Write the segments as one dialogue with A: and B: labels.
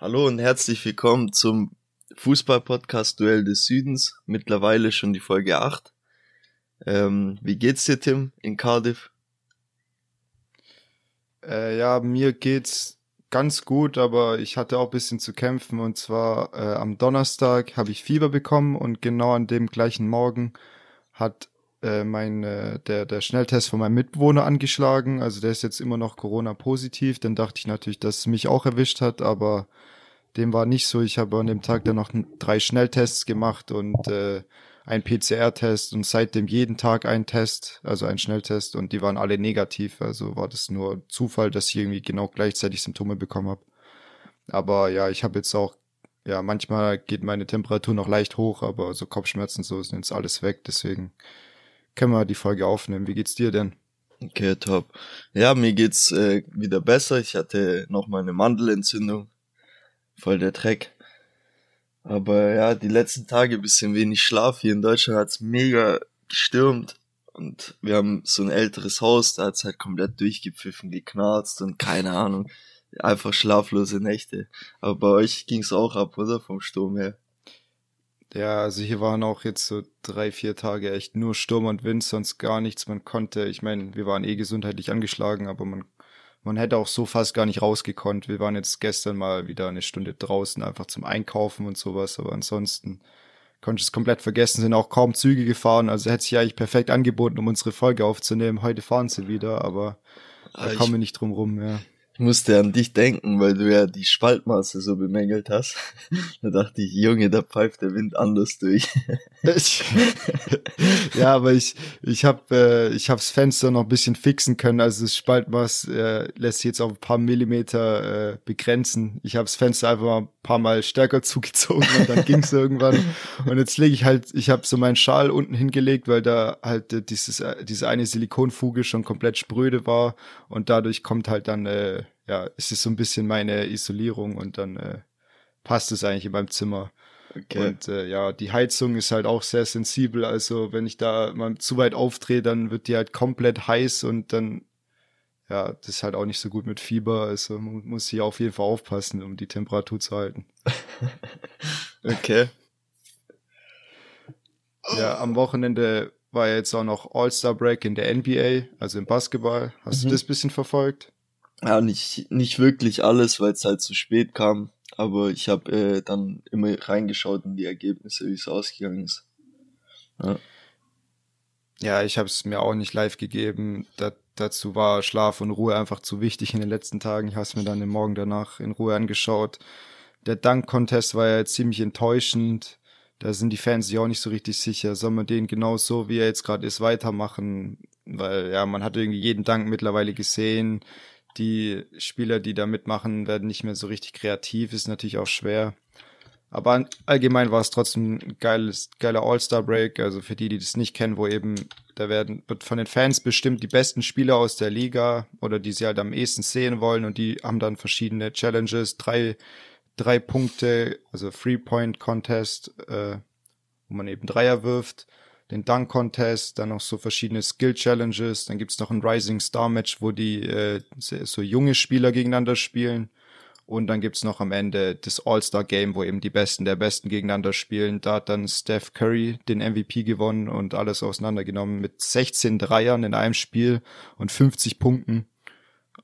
A: Hallo und herzlich willkommen zum Fußball-Podcast Duell des Südens. Mittlerweile schon die Folge 8. Ähm, wie geht's dir, Tim, in Cardiff?
B: Äh, ja, mir geht's ganz gut, aber ich hatte auch bisschen zu kämpfen und zwar äh, am Donnerstag habe ich Fieber bekommen und genau an dem gleichen Morgen hat äh, mein äh, der der Schnelltest von meinem Mitbewohner angeschlagen, also der ist jetzt immer noch Corona positiv, dann dachte ich natürlich, dass es mich auch erwischt hat, aber dem war nicht so. Ich habe an dem Tag dann noch drei Schnelltests gemacht und äh, ein PCR-Test und seitdem jeden Tag ein Test, also ein Schnelltest und die waren alle negativ. Also war das nur Zufall, dass ich irgendwie genau gleichzeitig Symptome bekommen habe. Aber ja, ich habe jetzt auch, ja, manchmal geht meine Temperatur noch leicht hoch, aber so Kopfschmerzen so sind jetzt alles weg. Deswegen können wir die Folge aufnehmen. Wie geht's dir denn?
A: Okay, top. Ja, mir geht's äh, wieder besser. Ich hatte noch mal eine Mandelentzündung voll der Dreck. Aber ja, die letzten Tage bisschen wenig Schlaf. Hier in Deutschland hat's mega gestürmt. Und wir haben so ein älteres Haus, da hat's halt komplett durchgepfiffen, geknarzt und keine Ahnung. Einfach schlaflose Nächte. Aber bei euch ging's auch ab, oder? Vom Sturm her.
B: Ja, also hier waren auch jetzt so drei, vier Tage echt nur Sturm und Wind, sonst gar nichts. Man konnte, ich meine, wir waren eh gesundheitlich angeschlagen, aber man man hätte auch so fast gar nicht rausgekonnt. Wir waren jetzt gestern mal wieder eine Stunde draußen, einfach zum Einkaufen und sowas, aber ansonsten konnte ich es komplett vergessen, sind auch kaum Züge gefahren, also hätte sich eigentlich perfekt angeboten, um unsere Folge aufzunehmen. Heute fahren sie wieder, aber da ah, kommen wir nicht drum rum, ja
A: musste an dich denken, weil du ja die Spaltmaße so bemängelt hast. da dachte ich, Junge, da pfeift der Wind anders durch.
B: ja, aber ich ich habe äh, ich hab's Fenster noch ein bisschen fixen können, also das Spaltmaß äh, lässt sich jetzt auf ein paar Millimeter äh, begrenzen. Ich habe das Fenster einfach mal ein paar Mal stärker zugezogen und dann ging's irgendwann. Und jetzt lege ich halt, ich habe so meinen Schal unten hingelegt, weil da halt äh, dieses äh, diese eine Silikonfuge schon komplett spröde war und dadurch kommt halt dann äh, ja, es ist so ein bisschen meine Isolierung und dann äh, passt es eigentlich in meinem Zimmer. Okay. Und äh, ja, die Heizung ist halt auch sehr sensibel. Also wenn ich da mal zu weit aufdrehe, dann wird die halt komplett heiß und dann, ja, das ist halt auch nicht so gut mit Fieber. Also man muss hier auf jeden Fall aufpassen, um die Temperatur zu halten.
A: okay.
B: Ja, am Wochenende war jetzt auch noch All-Star Break in der NBA, also im Basketball. Hast mhm. du das bisschen verfolgt?
A: Ja, nicht, nicht wirklich alles, weil es halt zu spät kam. Aber ich habe äh, dann immer reingeschaut in die Ergebnisse, wie es ausgegangen ist.
B: Ja, ja ich habe es mir auch nicht live gegeben. Da, dazu war Schlaf und Ruhe einfach zu wichtig in den letzten Tagen. Ich habe es mir dann den Morgen danach in Ruhe angeschaut. Der Dank-Contest war ja ziemlich enttäuschend. Da sind die Fans sich auch nicht so richtig sicher. Soll man den genauso, wie er jetzt gerade ist, weitermachen? Weil ja, man hat irgendwie jeden Dank mittlerweile gesehen die Spieler, die da mitmachen, werden nicht mehr so richtig kreativ, ist natürlich auch schwer. Aber allgemein war es trotzdem ein geiles, geiler All-Star-Break. Also für die, die das nicht kennen, wo eben, da werden, wird von den Fans bestimmt die besten Spieler aus der Liga oder die sie halt am ehesten sehen wollen und die haben dann verschiedene Challenges, drei, drei Punkte, also Three-Point-Contest, äh, wo man eben Dreier wirft den Dunk Contest, dann noch so verschiedene Skill Challenges, dann gibt's noch ein Rising Star Match, wo die äh, so junge Spieler gegeneinander spielen. Und dann gibt's noch am Ende das All-Star Game, wo eben die Besten der Besten gegeneinander spielen. Da hat dann Steph Curry den MVP gewonnen und alles auseinandergenommen mit 16 Dreiern in einem Spiel und 50 Punkten.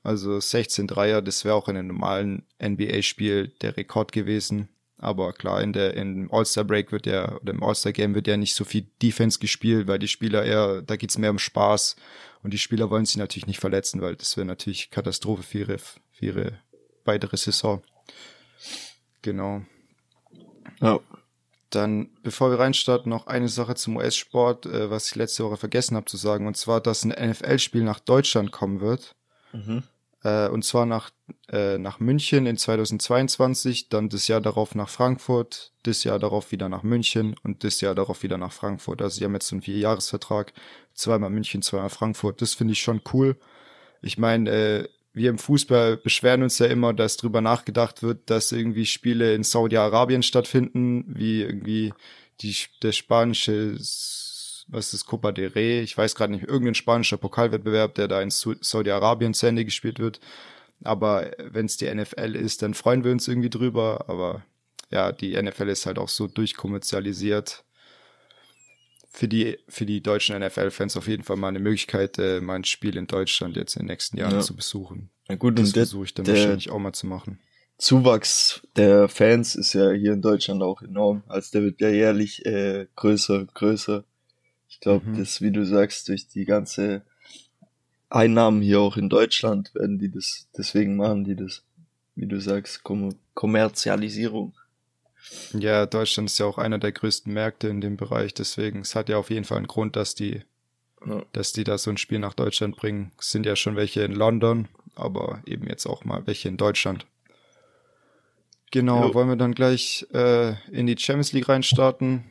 B: Also 16 Dreier, das wäre auch in einem normalen NBA-Spiel der Rekord gewesen. Aber klar, in der, im All-Star Break wird ja, oder im All-Star Game wird ja nicht so viel Defense gespielt, weil die Spieler eher, da geht's mehr um Spaß. Und die Spieler wollen sich natürlich nicht verletzen, weil das wäre natürlich Katastrophe für ihre, für ihre weitere Saison. Genau. Ja. Dann, bevor wir reinstarten, noch eine Sache zum US-Sport, äh, was ich letzte Woche vergessen habe zu sagen, und zwar, dass ein NFL-Spiel nach Deutschland kommen wird. Mhm. Äh, und zwar nach, äh, nach München in 2022, dann das Jahr darauf nach Frankfurt, das Jahr darauf wieder nach München und das Jahr darauf wieder nach Frankfurt. Also sie haben jetzt so einen Vierjahresvertrag, zweimal München, zweimal Frankfurt. Das finde ich schon cool. Ich meine, äh, wir im Fußball beschweren uns ja immer, dass drüber nachgedacht wird, dass irgendwie Spiele in Saudi-Arabien stattfinden, wie irgendwie die, der spanische was ist Copa de Rey, ich weiß gerade nicht, irgendein spanischer Pokalwettbewerb, der da in Saudi-Arabien zu Ende gespielt wird. Aber wenn es die NFL ist, dann freuen wir uns irgendwie drüber. Aber ja, die NFL ist halt auch so durchkommerzialisiert. Für die, für die deutschen NFL-Fans auf jeden Fall mal eine Möglichkeit, äh, mal ein Spiel in Deutschland jetzt in den nächsten Jahren ja. zu besuchen.
A: Na gut, das versuche ich dann wahrscheinlich auch mal zu machen. Zuwachs der Fans ist ja hier in Deutschland auch enorm. Also der wird ja jährlich äh, größer und größer. Ich glaube, mhm. das, wie du sagst, durch die ganze Einnahmen hier auch in Deutschland werden die das, deswegen machen die das, wie du sagst, Kom Kommerzialisierung.
B: Ja, Deutschland ist ja auch einer der größten Märkte in dem Bereich, deswegen, es hat ja auf jeden Fall einen Grund, dass die, ja. dass die da so ein Spiel nach Deutschland bringen. Es sind ja schon welche in London, aber eben jetzt auch mal welche in Deutschland. Genau, jo. wollen wir dann gleich äh, in die Champions League reinstarten?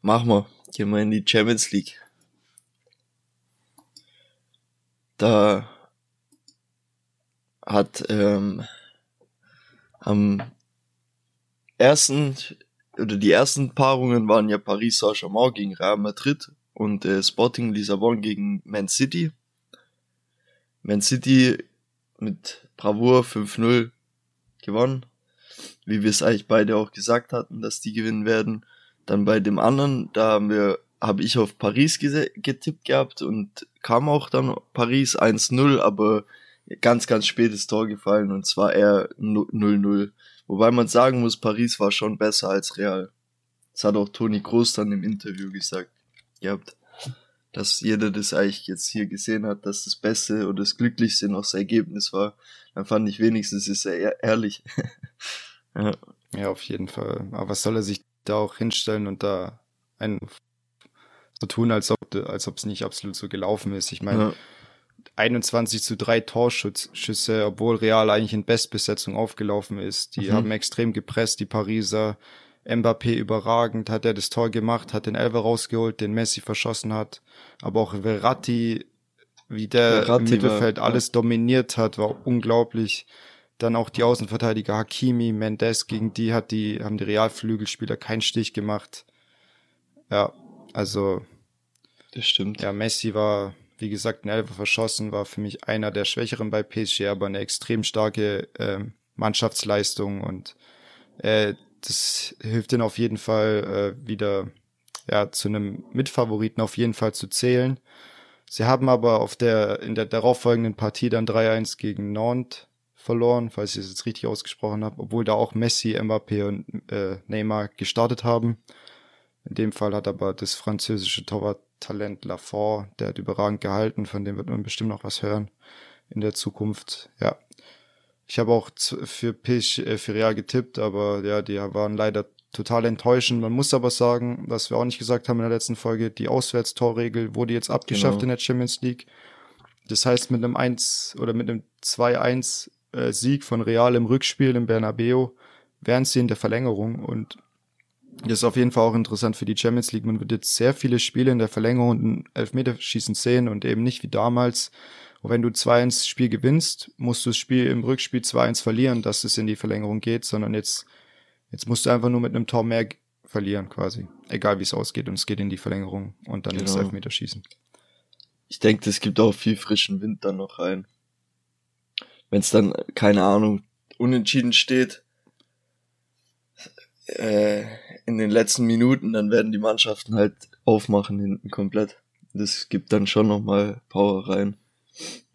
A: Machen wir. Gehen wir in die Champions League. Da hat ähm, am ersten oder die ersten Paarungen waren ja Paris Saint-Germain gegen Real Madrid und äh, Sporting Lissabon gegen Man City. Man City mit Bravour 5-0 gewonnen wie wir es eigentlich beide auch gesagt hatten, dass die gewinnen werden. Dann bei dem anderen, da haben wir, habe ich auf Paris getippt gehabt und kam auch dann Paris 1-0, aber ganz, ganz spätes Tor gefallen und zwar eher 0-0. Wobei man sagen muss, Paris war schon besser als Real. Das hat auch Toni Groß dann im Interview gesagt gehabt. Dass jeder das eigentlich jetzt hier gesehen hat, dass das Beste oder das Glücklichste noch das Ergebnis war. Dann fand ich wenigstens ist er ehrlich.
B: Ja. ja, auf jeden Fall. Aber was soll er sich da auch hinstellen und da ein so tun, als ob als ob es nicht absolut so gelaufen ist. Ich meine, ja. 21 zu 3 Torschüsse, obwohl Real eigentlich in Bestbesetzung aufgelaufen ist. Die mhm. haben extrem gepresst, die Pariser. Mbappé überragend, hat er das Tor gemacht, hat den Elfer rausgeholt, den Messi verschossen hat. Aber auch Verratti, wie der Verratti im Mittelfeld war, alles ja. dominiert hat, war unglaublich. Dann auch die Außenverteidiger Hakimi, Mendes, gegen die hat die, haben die Realflügelspieler keinen Stich gemacht. Ja, also.
A: Das stimmt.
B: Ja, Messi war, wie gesagt, ein Elfer verschossen, war für mich einer der Schwächeren bei PSG, aber eine extrem starke äh, Mannschaftsleistung und äh, das hilft ihnen auf jeden Fall äh, wieder ja, zu einem Mitfavoriten auf jeden Fall zu zählen. Sie haben aber auf der, in der darauffolgenden Partie dann 3-1 gegen Nantes verloren, falls ich es jetzt richtig ausgesprochen habe, obwohl da auch Messi, Mbappé und äh, Neymar gestartet haben. In dem Fall hat aber das französische Torwarttalent Lafort, der hat überragend gehalten, von dem wird man bestimmt noch was hören in der Zukunft. Ja. Ich habe auch für Pisch, äh, für Real getippt, aber ja, die waren leider total enttäuschend. Man muss aber sagen, was wir auch nicht gesagt haben in der letzten Folge, die Auswärtstorregel wurde jetzt abgeschafft genau. in der Champions League. Das heißt, mit einem 1 oder mit einem 2-1 äh, Sieg von Real im Rückspiel im Bernabeu wären sie in der Verlängerung und das ist auf jeden Fall auch interessant für die Champions League. Man wird jetzt sehr viele Spiele in der Verlängerung und ein Elfmeterschießen sehen und eben nicht wie damals, wo wenn du 2-1 Spiel gewinnst, musst du das Spiel im Rückspiel 2-1 verlieren, dass es in die Verlängerung geht, sondern jetzt, jetzt musst du einfach nur mit einem Tor mehr verlieren quasi. Egal wie es ausgeht und es geht in die Verlängerung und dann genau. ins Elfmeterschießen.
A: Ich denke, es gibt auch viel frischen Wind dann noch rein wenn es dann, keine Ahnung, unentschieden steht, äh, in den letzten Minuten, dann werden die Mannschaften halt aufmachen hinten komplett. Das gibt dann schon nochmal Power rein.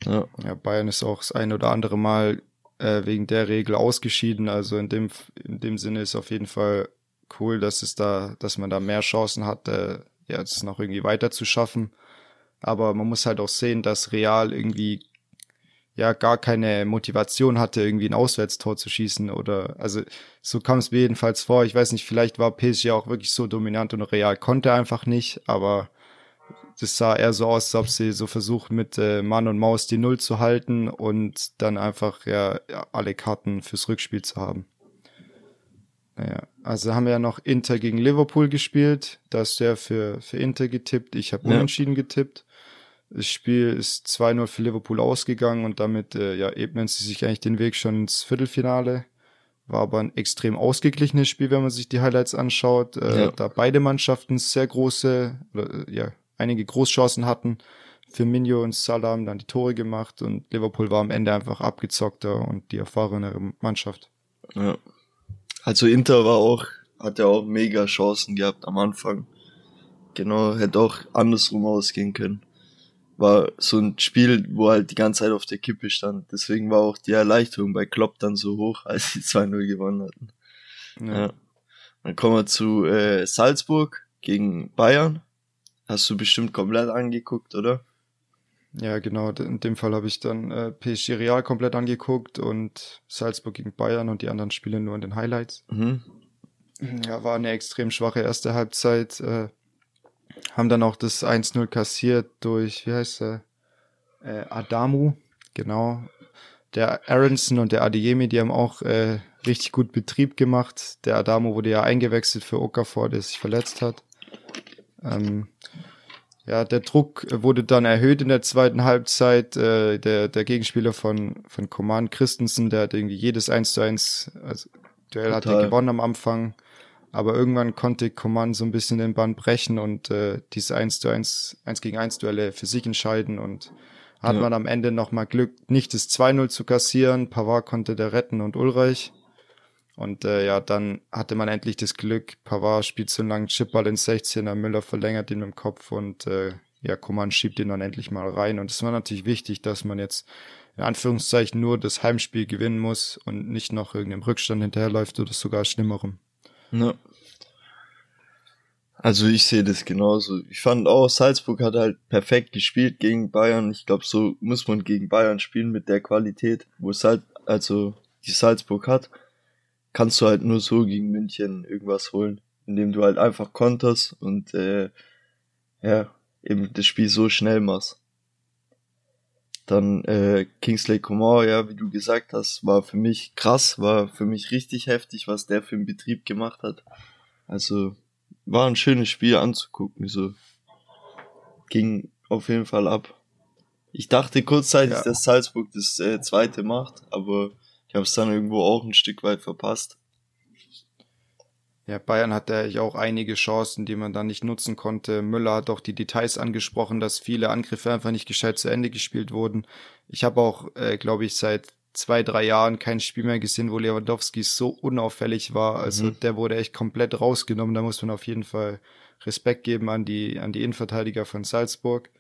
B: Ja. ja, Bayern ist auch das ein oder andere Mal äh, wegen der Regel ausgeschieden. Also in dem, in dem Sinne ist auf jeden Fall cool, dass es da, dass man da mehr Chancen hat, äh, ja, es noch irgendwie weiter zu schaffen. Aber man muss halt auch sehen, dass Real irgendwie ja gar keine Motivation hatte, irgendwie ein Auswärtstor zu schießen oder also so kam es mir jedenfalls vor. Ich weiß nicht, vielleicht war PSG auch wirklich so dominant und Real konnte einfach nicht, aber das sah eher so aus, als ob sie so versuchen mit äh, Mann und Maus die Null zu halten und dann einfach ja alle Karten fürs Rückspiel zu haben. Naja, also haben wir ja noch Inter gegen Liverpool gespielt. Da hast du ja für, für Inter getippt. Ich habe ja. unentschieden getippt. Das Spiel ist 2-0 für Liverpool ausgegangen und damit äh, ja, ebnen sie sich eigentlich den Weg schon ins Viertelfinale. War aber ein extrem ausgeglichenes Spiel, wenn man sich die Highlights anschaut, äh, ja. da beide Mannschaften sehr große, oder, äh, ja, einige Großchancen hatten. Firmino und Salah haben dann die Tore gemacht und Liverpool war am Ende einfach abgezockter und die erfahrenere Mannschaft.
A: Ja. Also Inter war auch, hat ja auch mega Chancen gehabt am Anfang. Genau, hätte auch andersrum ausgehen können. War so ein Spiel, wo halt die ganze Zeit auf der Kippe stand. Deswegen war auch die Erleichterung bei Klopp dann so hoch, als sie 2-0 gewonnen hatten. Ja. ja. Dann kommen wir zu äh, Salzburg gegen Bayern. Hast du bestimmt komplett angeguckt, oder?
B: Ja, genau. In dem Fall habe ich dann äh, PSG Real komplett angeguckt und Salzburg gegen Bayern und die anderen Spiele nur in den Highlights. Mhm. Ja, war eine extrem schwache erste Halbzeit. Äh, haben dann auch das 1-0 kassiert durch, wie heißt er? Äh, Adamu, genau. Der Aronson und der Adeyemi, die haben auch äh, richtig gut Betrieb gemacht. Der Adamu wurde ja eingewechselt für Okafor, der sich verletzt hat. Ähm, ja, der Druck wurde dann erhöht in der zweiten Halbzeit. Äh, der, der Gegenspieler von, von Coman Christensen, der hat irgendwie jedes 1 zu 1 also Duell hat er gewonnen am Anfang. Aber irgendwann konnte Coman so ein bisschen den Band brechen und äh, diese 1 zu 1, 1 gegen 1 Duelle für sich entscheiden und hat ja. man am Ende nochmal Glück, nicht das 2-0 zu kassieren. Pavard konnte der retten und Ulreich. Und äh, ja, dann hatte man endlich das Glück, Pavard spielt so einen langen Chipball ins 16er, Müller verlängert ihn mit dem Kopf und äh, ja, Coman schiebt ihn dann endlich mal rein. Und es war natürlich wichtig, dass man jetzt in Anführungszeichen nur das Heimspiel gewinnen muss und nicht noch irgendeinem Rückstand hinterherläuft oder sogar Schlimmerem. Ja.
A: Also ich sehe das genauso. Ich fand auch, Salzburg hat halt perfekt gespielt gegen Bayern. Ich glaube, so muss man gegen Bayern spielen mit der Qualität, wo es halt, also die Salzburg hat kannst du halt nur so gegen München irgendwas holen, indem du halt einfach konterst und äh, ja, eben das Spiel so schnell machst. Dann äh, Kingsley Coman, ja, wie du gesagt hast, war für mich krass, war für mich richtig heftig, was der für einen Betrieb gemacht hat. Also war ein schönes Spiel anzugucken, so ging auf jeden Fall ab. Ich dachte kurzzeitig, ja. dass Salzburg das äh, zweite macht, aber ich habe es dann irgendwo auch ein Stück weit verpasst.
B: Ja, Bayern hatte ja auch einige Chancen, die man dann nicht nutzen konnte. Müller hat auch die Details angesprochen, dass viele Angriffe einfach nicht gescheit zu Ende gespielt wurden. Ich habe auch, äh, glaube ich, seit zwei, drei Jahren kein Spiel mehr gesehen, wo Lewandowski so unauffällig war. Also mhm. der wurde echt komplett rausgenommen. Da muss man auf jeden Fall Respekt geben an die, an die Innenverteidiger von Salzburg.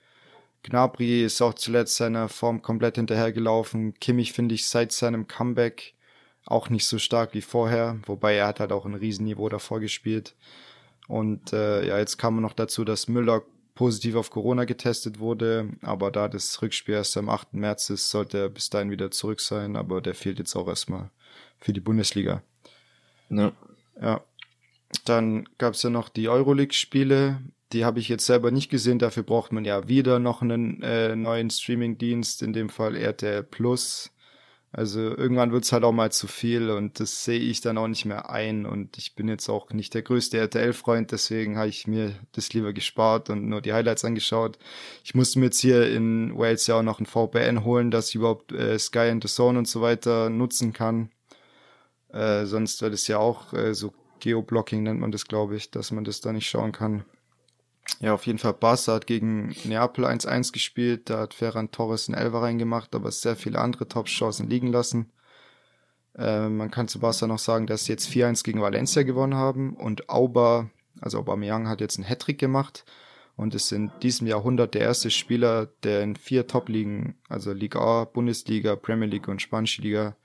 B: Gnabry ist auch zuletzt seiner Form komplett hinterhergelaufen. Kimmich finde ich seit seinem Comeback auch nicht so stark wie vorher, wobei er hat halt auch ein Riesenniveau davor gespielt. Und äh, ja, jetzt kam noch dazu, dass Müller positiv auf Corona getestet wurde, aber da das Rückspiel erst am 8. März ist, sollte er bis dahin wieder zurück sein, aber der fehlt jetzt auch erstmal für die Bundesliga. Ja. Ja. Dann gab es ja noch die Euroleague-Spiele. Die habe ich jetzt selber nicht gesehen. Dafür braucht man ja wieder noch einen äh, neuen Streaming-Dienst, in dem Fall RTL Plus. Also irgendwann wird's halt auch mal zu viel und das sehe ich dann auch nicht mehr ein. Und ich bin jetzt auch nicht der größte RTL-Freund, deswegen habe ich mir das lieber gespart und nur die Highlights angeschaut. Ich musste mir jetzt hier in Wales ja auch noch ein VPN holen, dass ich überhaupt äh, Sky and the Zone und so weiter nutzen kann. Äh, sonst wird es ja auch äh, so Geoblocking nennt man das, glaube ich, dass man das da nicht schauen kann. Ja, auf jeden Fall Barca hat gegen Neapel 1-1 gespielt. Da hat Ferran Torres einen Elfer reingemacht, aber sehr viele andere Top-Chancen liegen lassen. Äh, man kann zu Barca noch sagen, dass sie jetzt 4-1 gegen Valencia gewonnen haben und Auba, also Aubameyang hat jetzt einen Hattrick gemacht und ist in diesem Jahrhundert der erste Spieler, der in vier Top-Ligen, also Liga A, Bundesliga, Premier League und Spanische Liga,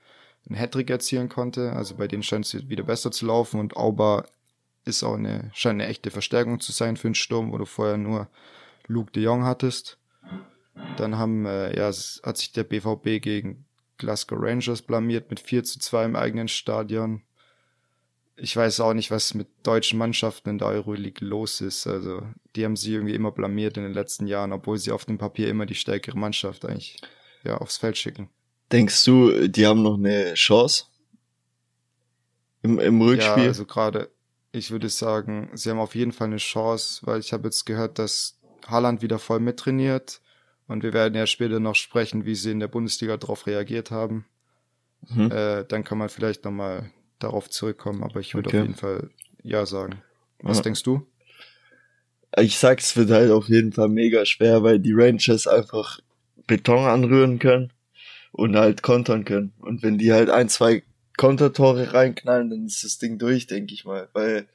B: einen Hattrick erzielen konnte. Also bei denen scheint es wieder besser zu laufen und Auba ist auch eine, scheint eine echte Verstärkung zu sein für einen Sturm, wo du vorher nur Luke de Jong hattest. Dann haben, äh, ja, hat sich der BVB gegen Glasgow Rangers blamiert mit 4 zu 2 im eigenen Stadion. Ich weiß auch nicht, was mit deutschen Mannschaften in der Euroleague los ist. Also, die haben sich irgendwie immer blamiert in den letzten Jahren, obwohl sie auf dem Papier immer die stärkere Mannschaft eigentlich ja, aufs Feld schicken.
A: Denkst du, die haben noch eine Chance? Im, im Rückspiel? Ja,
B: also gerade, ich würde sagen, sie haben auf jeden Fall eine Chance, weil ich habe jetzt gehört, dass Haaland wieder voll mittrainiert und wir werden ja später noch sprechen, wie sie in der Bundesliga darauf reagiert haben. Mhm. Äh, dann kann man vielleicht nochmal darauf zurückkommen, aber ich würde okay. auf jeden Fall ja sagen. Was ja. denkst du?
A: ich sag, es wird halt auf jeden Fall mega schwer, weil die Rangers einfach Beton anrühren können und halt kontern können. Und wenn die halt ein, zwei Kontertore reinknallen, dann ist das Ding durch, denke ich mal. Weil,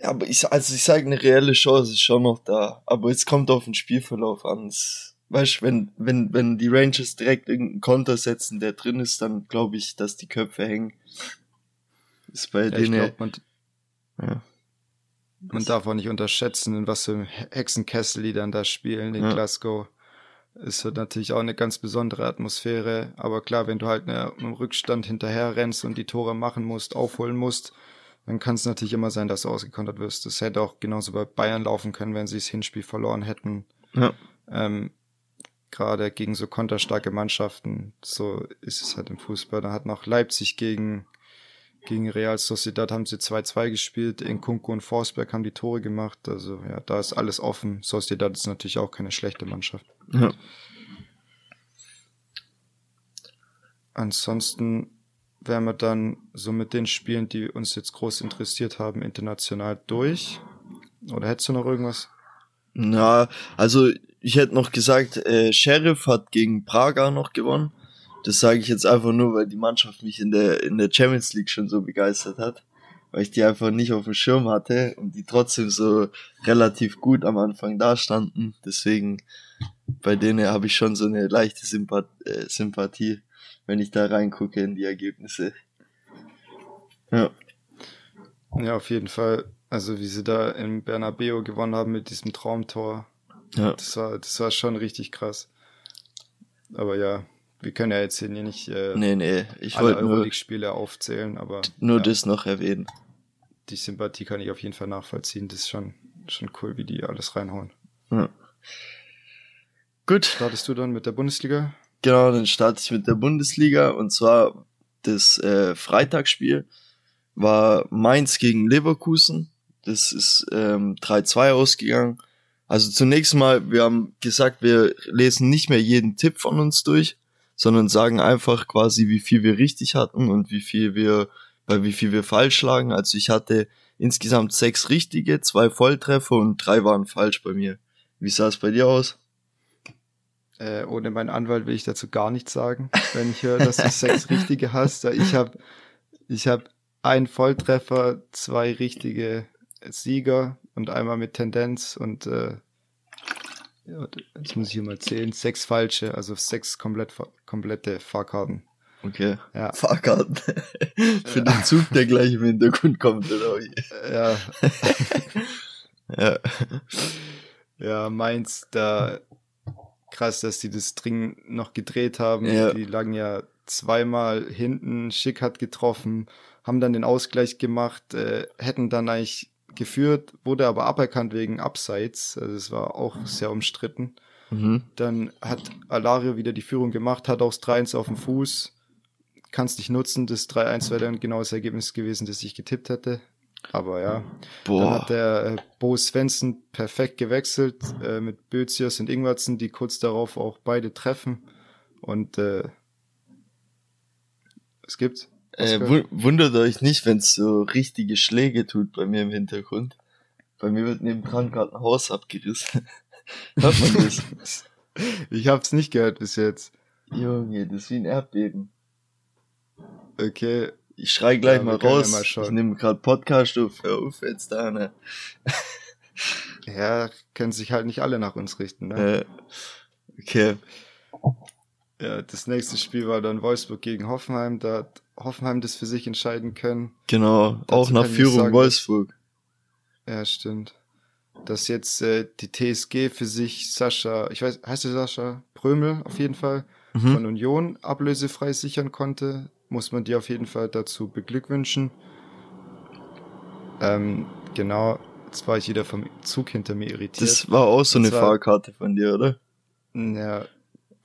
A: ja, aber ich, also ich sage, eine reelle Chance ist schon noch da. Aber es kommt auf den Spielverlauf an. Es, weißt wenn, wenn, wenn die Rangers direkt irgendeinen Konter setzen, der drin ist, dann glaube ich, dass die Köpfe hängen. Ist bei
B: Ja, ich
A: denen.
B: glaub, man,
A: ja.
B: man darf auch nicht unterschätzen, in was für Hexenkessel die dann da spielen in
A: Ja.
B: Glasgow. Es wird natürlich auch eine ganz besondere Atmosphäre. Aber klar, wenn du halt eine, im Rückstand hinterher rennst und die Tore machen musst, aufholen musst, dann kann es natürlich immer sein, dass du ausgekontert wirst. Das hätte auch genauso bei Bayern laufen können, wenn sie das Hinspiel verloren hätten.
A: Ja.
B: Ähm, Gerade gegen so konterstarke Mannschaften, so ist es halt im Fußball. Da hat noch Leipzig gegen, gegen Real Sociedad haben sie 2-2 gespielt. In Kunku und Forsberg haben die Tore gemacht. Also ja, da ist alles offen. Sociedad ist natürlich auch keine schlechte Mannschaft.
A: Ja.
B: Ansonsten wären wir dann so mit den Spielen, die uns jetzt groß interessiert haben, international durch. Oder hättest du noch irgendwas?
A: Na, also ich hätte noch gesagt, äh, Sheriff hat gegen Praga noch gewonnen. Das sage ich jetzt einfach nur, weil die Mannschaft mich in der in der Champions League schon so begeistert hat, weil ich die einfach nicht auf dem Schirm hatte und die trotzdem so relativ gut am Anfang da standen. Deswegen bei denen habe ich schon so eine leichte Sympath äh, Sympathie, wenn ich da reingucke in die Ergebnisse. Ja,
B: Ja, auf jeden Fall. Also wie sie da im Bernabeu gewonnen haben mit diesem Traumtor.
A: ja,
B: Das war, das war schon richtig krass. Aber ja, wir können ja jetzt hier nicht äh,
A: nee, nee, ich
B: alle Euroleague-Spiele aufzählen, aber
A: nur
B: ja,
A: das noch erwähnen.
B: die Sympathie kann ich auf jeden Fall nachvollziehen. Das ist schon, schon cool, wie die alles reinhauen.
A: Ja. Gut.
B: Startest du dann mit der Bundesliga?
A: Genau, dann starte ich mit der Bundesliga und zwar das äh, Freitagsspiel war Mainz gegen Leverkusen. Das ist ähm, 3-2 ausgegangen. Also zunächst mal, wir haben gesagt, wir lesen nicht mehr jeden Tipp von uns durch, sondern sagen einfach quasi, wie viel wir richtig hatten und wie viel wir, bei wie viel wir falsch lagen. Also ich hatte insgesamt sechs richtige, zwei Volltreffer und drei waren falsch bei mir. Wie sah es bei dir aus?
B: Äh, ohne meinen Anwalt will ich dazu gar nichts sagen, wenn ich höre, dass du sechs richtige hast. Ich habe ich hab einen Volltreffer, zwei richtige Sieger und einmal mit Tendenz und äh, jetzt muss ich hier mal zählen, sechs falsche, also sechs komplett, komplette Fahrkarten.
A: Okay.
B: Ja,
A: Fahrkarten. Für den Zug, der gleich im Hintergrund kommt, oder wie?
B: ja,
A: Ja.
B: ja, Mainz, da krass, dass die das dringend noch gedreht haben.
A: Ja.
B: Die lagen ja zweimal hinten, Schick hat getroffen, haben dann den Ausgleich gemacht, äh, hätten dann eigentlich geführt, wurde aber aberkannt wegen Abseits. Also es war auch sehr umstritten.
A: Mhm.
B: Dann hat Alario wieder die Führung gemacht, hat auch das 3-1 auf dem Fuß. Kannst nicht nutzen. Das 3-1 wäre dann genau das Ergebnis gewesen, das ich getippt hätte. Aber ja. Dann
A: Boah.
B: hat der äh, Bo Svensson perfekt gewechselt äh, mit Bözius und Ingwertsen, die kurz darauf auch beide treffen. Und äh, es gibt.
A: Äh, wu wundert euch nicht, wenn es so richtige Schläge tut bei mir im Hintergrund. Bei mir wird nebendran gerade ein Haus abgerissen. Hört man das?
B: Ich hab's nicht gehört bis jetzt.
A: Junge, das ist wie ein Erdbeben.
B: Okay.
A: Ich schrei gleich
B: Ja,
A: mal raus.
B: mal
A: ich nehme gerade Podcast auf. Hör auf jetzt da, ne?
B: Ja, können sich halt nicht alle nach uns richten. Ne?
A: Äh, okay.
B: Ja, das nächste Spiel war dann Wolfsburg gegen Hoffenheim. Da hat Hoffenheim das für sich entscheiden können.
A: Genau.
B: Dazu
A: Auch nach Führung
B: sagen,
A: Wolfsburg.
B: Ja, stimmt. Dass jetzt äh, die TSG für sich Sascha, ich weiß, heißt der Sascha Prömel auf jeden Fall,
A: Mhm.
B: von Union ablösefrei sichern konnte, muss man dir auf jeden Fall dazu beglückwünschen. Ähm, genau, jetzt war ich wieder vom Zug hinter mir irritiert.
A: Das war auch so eine Fahrkarte von dir, oder?
B: Ja,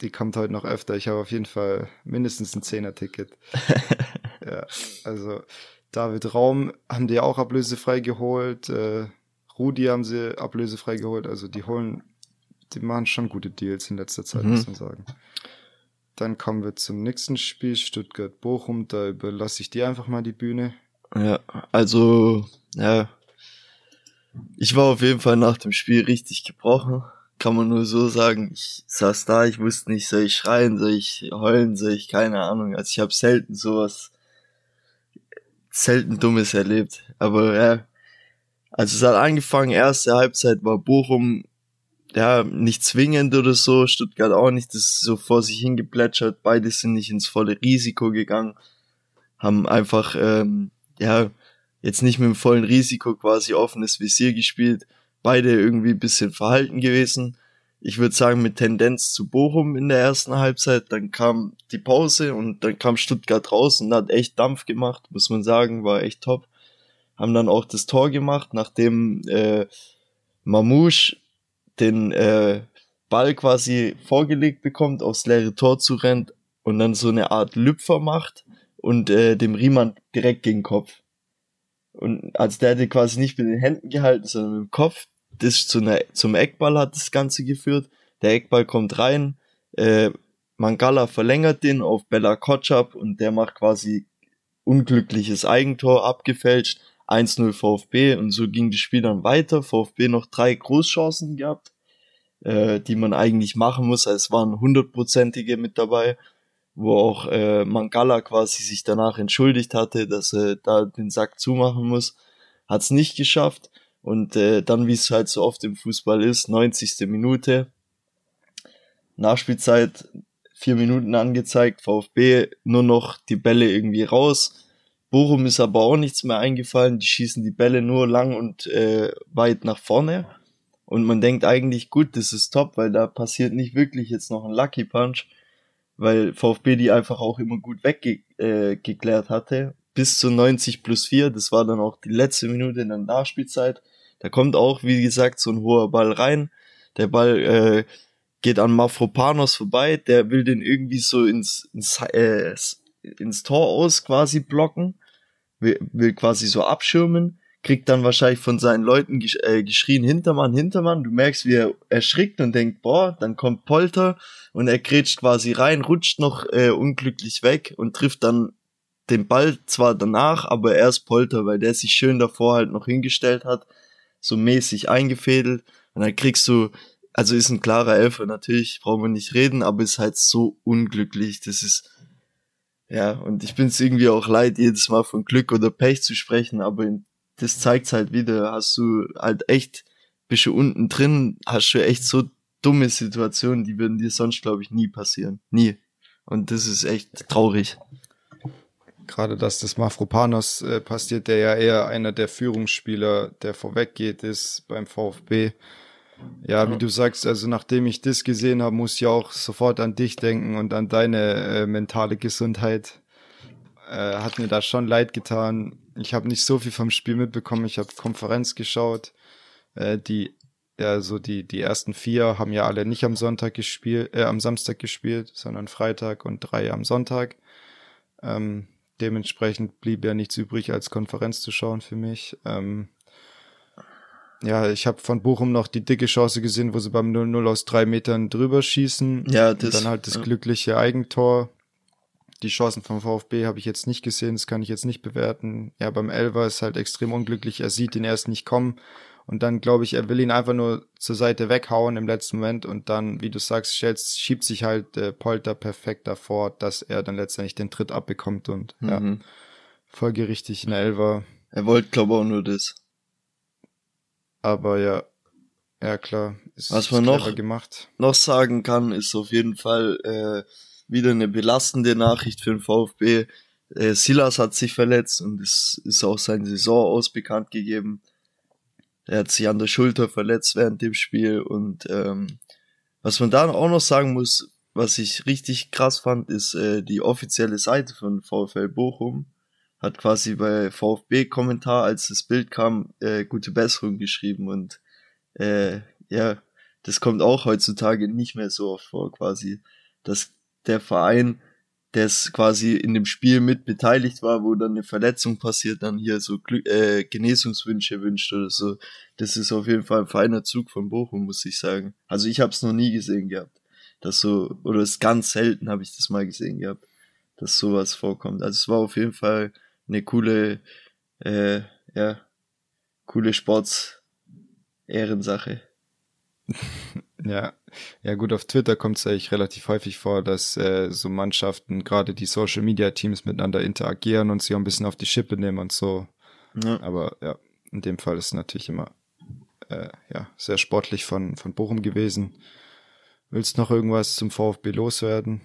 B: die kommt heute noch öfter. Ich habe auf jeden Fall mindestens ein Zehner-Ticket. ja, also David Raum haben die auch ablösefrei geholt. Äh, Rudi haben sie ablösefrei geholt. Also die holen, die machen schon gute Deals in letzter Zeit,
A: Mhm.
B: muss man sagen. Dann kommen wir zum nächsten Spiel, Stuttgart-Bochum. Da überlasse ich dir einfach mal die Bühne.
A: Ja, also, ja. Ich war auf jeden Fall nach dem Spiel richtig gebrochen. Kann man nur so sagen. Ich saß da, ich wusste nicht, soll ich schreien, soll ich heulen, soll ich, keine Ahnung. Also ich habe selten sowas, selten Dummes erlebt. Aber ja, also es hat angefangen, erste Halbzeit war Bochum ja, nicht zwingend oder so, Stuttgart auch nicht, das ist so vor sich hingeplätschert, beide sind nicht ins volle Risiko gegangen, haben einfach, ähm, ja, jetzt nicht mit dem vollen Risiko quasi offenes Visier gespielt, beide irgendwie ein bisschen verhalten gewesen. Ich würde sagen, mit Tendenz zu Bochum in der ersten Halbzeit, dann kam die Pause und dann kam Stuttgart raus und hat echt Dampf gemacht, muss man sagen, war echt top. Haben dann auch das Tor gemacht, nachdem äh, Mamouche den äh, Ball quasi vorgelegt bekommt, aufs leere Tor zu rennt und dann so eine Art Lüpfer macht und äh, dem Riemann direkt gegen den Kopf. Und als der hätte quasi nicht mit den Händen gehalten, sondern mit dem Kopf. Das zu einer, zum Eckball hat das Ganze geführt. Der Eckball kommt rein. Äh, Mangala verlängert den auf Bella Kotschap und der macht quasi unglückliches Eigentor abgefälscht. 1-0 VfB und so ging das Spiel dann weiter. VfB noch drei Großchancen gehabt, äh, die man eigentlich machen muss. Es waren hundertprozentige mit dabei, wo auch äh, Mangala quasi sich danach entschuldigt hatte, dass er da den Sack zumachen muss. Hat es nicht geschafft. Und äh, dann, wie es halt so oft im Fußball ist, 90. Minute, Nachspielzeit, vier Minuten angezeigt, VfB nur noch die Bälle irgendwie raus Bochum ist aber auch nichts mehr eingefallen. Die schießen die Bälle nur lang und äh, weit nach vorne. Und man denkt eigentlich, gut, das ist top, weil da passiert nicht wirklich jetzt noch ein Lucky Punch, weil VfB die einfach auch immer gut weggeklärt äh, hatte. Bis zu 90 plus 4, das war dann auch die letzte Minute in der Nachspielzeit. Da kommt auch, wie gesagt, so ein hoher Ball rein. Der Ball äh, geht an Mafropanos vorbei, der will den irgendwie so ins, ins, äh, ins Tor aus quasi blocken will, will quasi so abschirmen, kriegt dann wahrscheinlich von seinen Leuten gesch äh, geschrien, Hintermann, Hintermann. Du merkst, wie er erschrickt und denkt, boah, dann kommt Polter und er grätscht quasi rein, rutscht noch äh, unglücklich weg und trifft dann den Ball zwar danach, aber erst Polter, weil der sich schön davor halt noch hingestellt hat, so mäßig eingefädelt. Und dann kriegst du, also ist ein klarer Elfer, natürlich, brauchen wir nicht reden, aber ist halt so unglücklich. Das ist, ja, und ich bin es irgendwie auch leid, jedes Mal von Glück oder Pech zu sprechen, aber das zeigt's halt wieder. Hast du halt echt, bist du unten drin, hast du echt so dumme Situationen, die würden dir sonst, glaube ich, nie passieren. Nie. Und das ist echt traurig.
B: Gerade dass das Mafropanos äh, passiert, der ja eher einer der Führungsspieler, der vorweggeht, ist beim VfB. Ja, wie du sagst, also nachdem ich das gesehen habe, muss ich auch sofort an dich denken und an deine äh, mentale Gesundheit. Äh, hat mir da schon leid getan. Ich habe nicht so viel vom Spiel mitbekommen. Ich habe Konferenz geschaut. Äh, die, ja, so die die ersten vier haben ja alle nicht am Sonntag gespielt, äh, am Samstag gespielt, sondern Freitag und drei am Sonntag. Ähm, dementsprechend blieb ja nichts übrig, als Konferenz zu schauen für mich. Ähm, ja, ich habe von Bochum noch die dicke Chance gesehen, wo sie beim 0-0 aus drei Metern drüber schießen. Ja, das. Und dann halt das ja. glückliche Eigentor. Die Chancen vom VfB habe ich jetzt nicht gesehen, das kann ich jetzt nicht bewerten. Ja, beim Elver ist halt extrem unglücklich. Er sieht ihn erst nicht kommen. Und dann glaube ich, er will ihn einfach nur zur Seite weghauen im letzten Moment. Und dann, wie du sagst, stellst, schiebt sich halt äh, Polter perfekt davor, dass er dann letztendlich den Tritt abbekommt. Und mhm. ja, folgerichtig in Elver.
A: Er wollte, glaube ich, auch nur das.
B: Aber ja, ja klar.
A: Ist, Was man noch, gemacht. noch sagen kann, ist auf jeden Fall äh, wieder eine belastende Nachricht für den VfB. Äh, Silas hat sich verletzt und es ist auch sein Saison aus bekannt gegeben. Er hat sich an der Schulter verletzt während dem Spiel und ähm, was man da auch noch sagen muss, was ich richtig krass fand, ist äh, die offizielle Seite von VfL Bochum hat quasi bei VfB-Kommentar, als das Bild kam, äh, gute Besserung geschrieben und äh, ja, das kommt auch heutzutage nicht mehr so oft vor, quasi, dass der Verein, der es quasi in dem Spiel mit beteiligt war, wo dann eine Verletzung passiert, dann hier so Glück, äh, Genesungswünsche wünscht oder so. Das ist auf jeden Fall ein feiner Zug von Bochum, muss ich sagen. Also ich habe es noch nie gesehen gehabt, dass so oder es ganz selten habe ich das mal gesehen gehabt, dass sowas vorkommt. Also es war auf jeden Fall eine coole, äh, ja, coole Sports, Ehrensache.
B: ja, ja gut, auf Twitter kommt es eigentlich relativ häufig vor, dass äh, so Mannschaften, gerade die Social Media Teams miteinander interagieren und sie auch ein bisschen auf die Schippe nehmen und so. Ja. Aber ja, in dem Fall ist es natürlich immer äh, ja, sehr sportlich von, von Bochum gewesen. Willst du noch irgendwas zum VfB loswerden?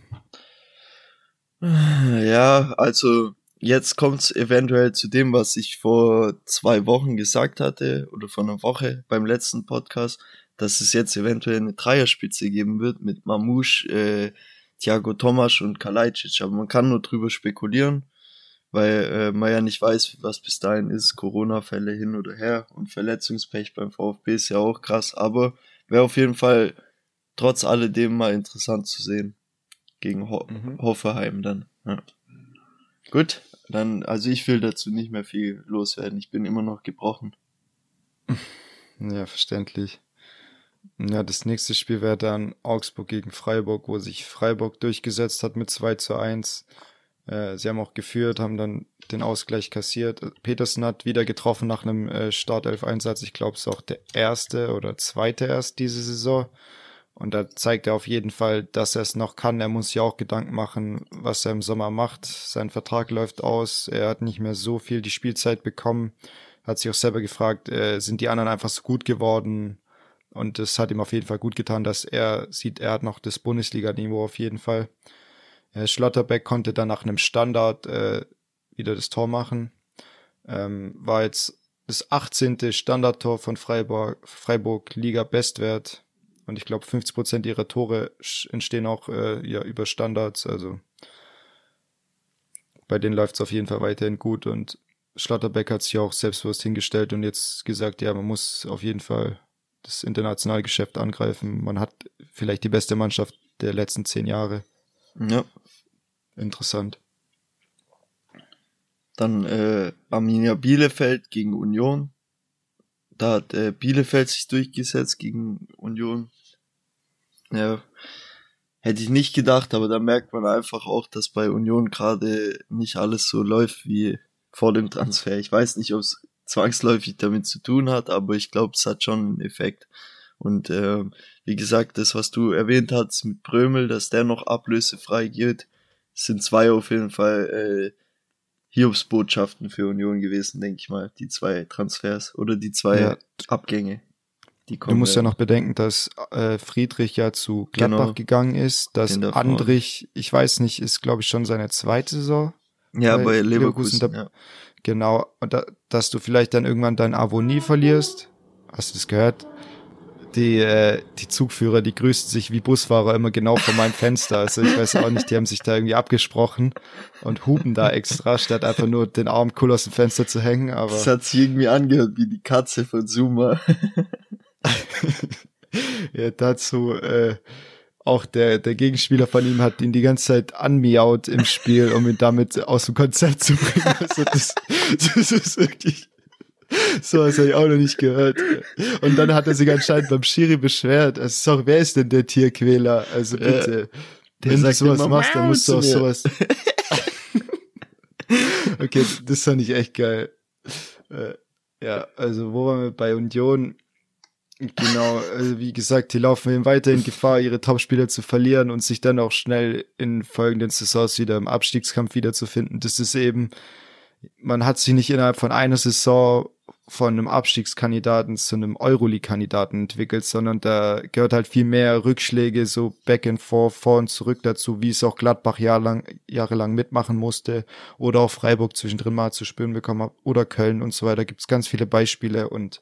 A: Ja, also jetzt kommt es eventuell zu dem, was ich vor zwei Wochen gesagt hatte oder vor einer Woche beim letzten Podcast, dass es jetzt eventuell eine Dreierspitze geben wird mit Mamouche, äh, Thiago Tomasch und Kalajdzic. Aber man kann nur drüber spekulieren, weil äh, man ja nicht weiß, was bis dahin ist. Corona-Fälle hin oder her und Verletzungspech beim VfB ist ja auch krass. Aber wäre auf jeden Fall trotz alledem mal interessant zu sehen. Gegen Ho mhm. Hoffenheim dann. Ja. Gut, dann, also ich will dazu nicht mehr viel loswerden. Ich bin immer noch gebrochen.
B: Ja, verständlich. Ja, das nächste Spiel wäre dann Augsburg gegen Freiburg, wo sich Freiburg durchgesetzt hat mit 2 zu 1. Äh, sie haben auch geführt, haben dann den Ausgleich kassiert. Petersen hat wieder getroffen nach einem äh, Startelf-Einsatz. Ich glaube, es ist auch der erste oder zweite erst diese Saison. Und da zeigt er auf jeden Fall, dass er es noch kann. Er muss sich auch Gedanken machen, was er im Sommer macht. Sein Vertrag läuft aus. Er hat nicht mehr so viel die Spielzeit bekommen. Hat sich auch selber gefragt, äh, sind die anderen einfach so gut geworden? Und es hat ihm auf jeden Fall gut getan, dass er sieht, er hat noch das Bundesliga-Niveau auf jeden Fall. Äh, Schlotterbeck konnte dann nach einem Standard äh, wieder das Tor machen. Ähm, war jetzt das 18. Standardtor von Freiburg, Freiburg Liga-Bestwert und ich glaube, 50 Prozent ihrer Tore entstehen auch äh, ja, über Standards. Also bei denen läuft es auf jeden Fall weiterhin gut. Und Schlotterbeck hat sich auch selbstbewusst hingestellt und jetzt gesagt, ja, man muss auf jeden Fall das internationale Geschäft angreifen. Man hat vielleicht die beste Mannschaft der letzten zehn Jahre.
A: Ja.
B: Interessant.
A: Dann äh, Arminia Bielefeld gegen Union. Da hat äh, Bielefeld sich durchgesetzt gegen Union. Ja, hätte ich nicht gedacht, aber da merkt man einfach auch, dass bei Union gerade nicht alles so läuft wie vor dem Transfer. Ich weiß nicht, ob es zwangsläufig damit zu tun hat, aber ich glaube, es hat schon einen Effekt. Und äh, wie gesagt, das, was du erwähnt hast mit Brömel, dass der noch ablösefrei geht, sind zwei auf jeden Fall äh, Hiobsbotschaften für Union gewesen, denke ich mal, die zwei Transfers oder die zwei ja. Abgänge.
B: du musst ja noch bedenken, dass äh, Friedrich ja zu Gladbach genau. gegangen ist, dass Andrich, ich weiß nicht, ist glaube ich schon seine zweite Saison.
A: Ja, bei, bei Leverkusen. Leverkusen
B: ja. Genau, und da, dass du vielleicht dann irgendwann dein Avonie verlierst. Hast du das gehört? die, äh, die Zugführer, die grüßen sich wie Busfahrer immer genau vor meinem Fenster. Also ich weiß auch nicht, die haben sich da irgendwie abgesprochen und hupen da extra, statt einfach nur den Arm cool aus dem Fenster zu hängen. Aber
A: das hat sich irgendwie angehört wie die Katze von Zuma.
B: ja, dazu äh, auch der, der Gegenspieler von ihm hat ihn die ganze Zeit anmiaut im Spiel, um ihn damit aus dem Konzept zu bringen. Also das, das ist wirklich so was habe ich auch noch nicht gehört. Und dann hat er sich anscheinend beim Schiri beschwert. Also, sorry, wer ist denn der Tierquäler? Also bitte. Ja, der wenn du sowas machst, dann musst du auch sowas. okay, das fand ich echt geil. Äh, ja, also wo waren wir bei Union? Genau, also wie gesagt, die laufen eben weiterhin Gefahr, ihre Topspieler zu verlieren und sich dann auch schnell in folgenden Saisons wieder im Abstiegskampf wiederzufinden. Das ist eben, man hat sich nicht innerhalb von einer Saison von einem Abstiegskandidaten zu einem Euroleague-Kandidaten entwickelt, sondern da gehört halt viel mehr Rückschläge, so back and forth, vor und zurück dazu, wie es auch Gladbach jahrelang, jahrelang mitmachen musste oder auch Freiburg zwischendrin mal zu spüren bekommen hat oder Köln und so weiter. Gibt es ganz viele Beispiele und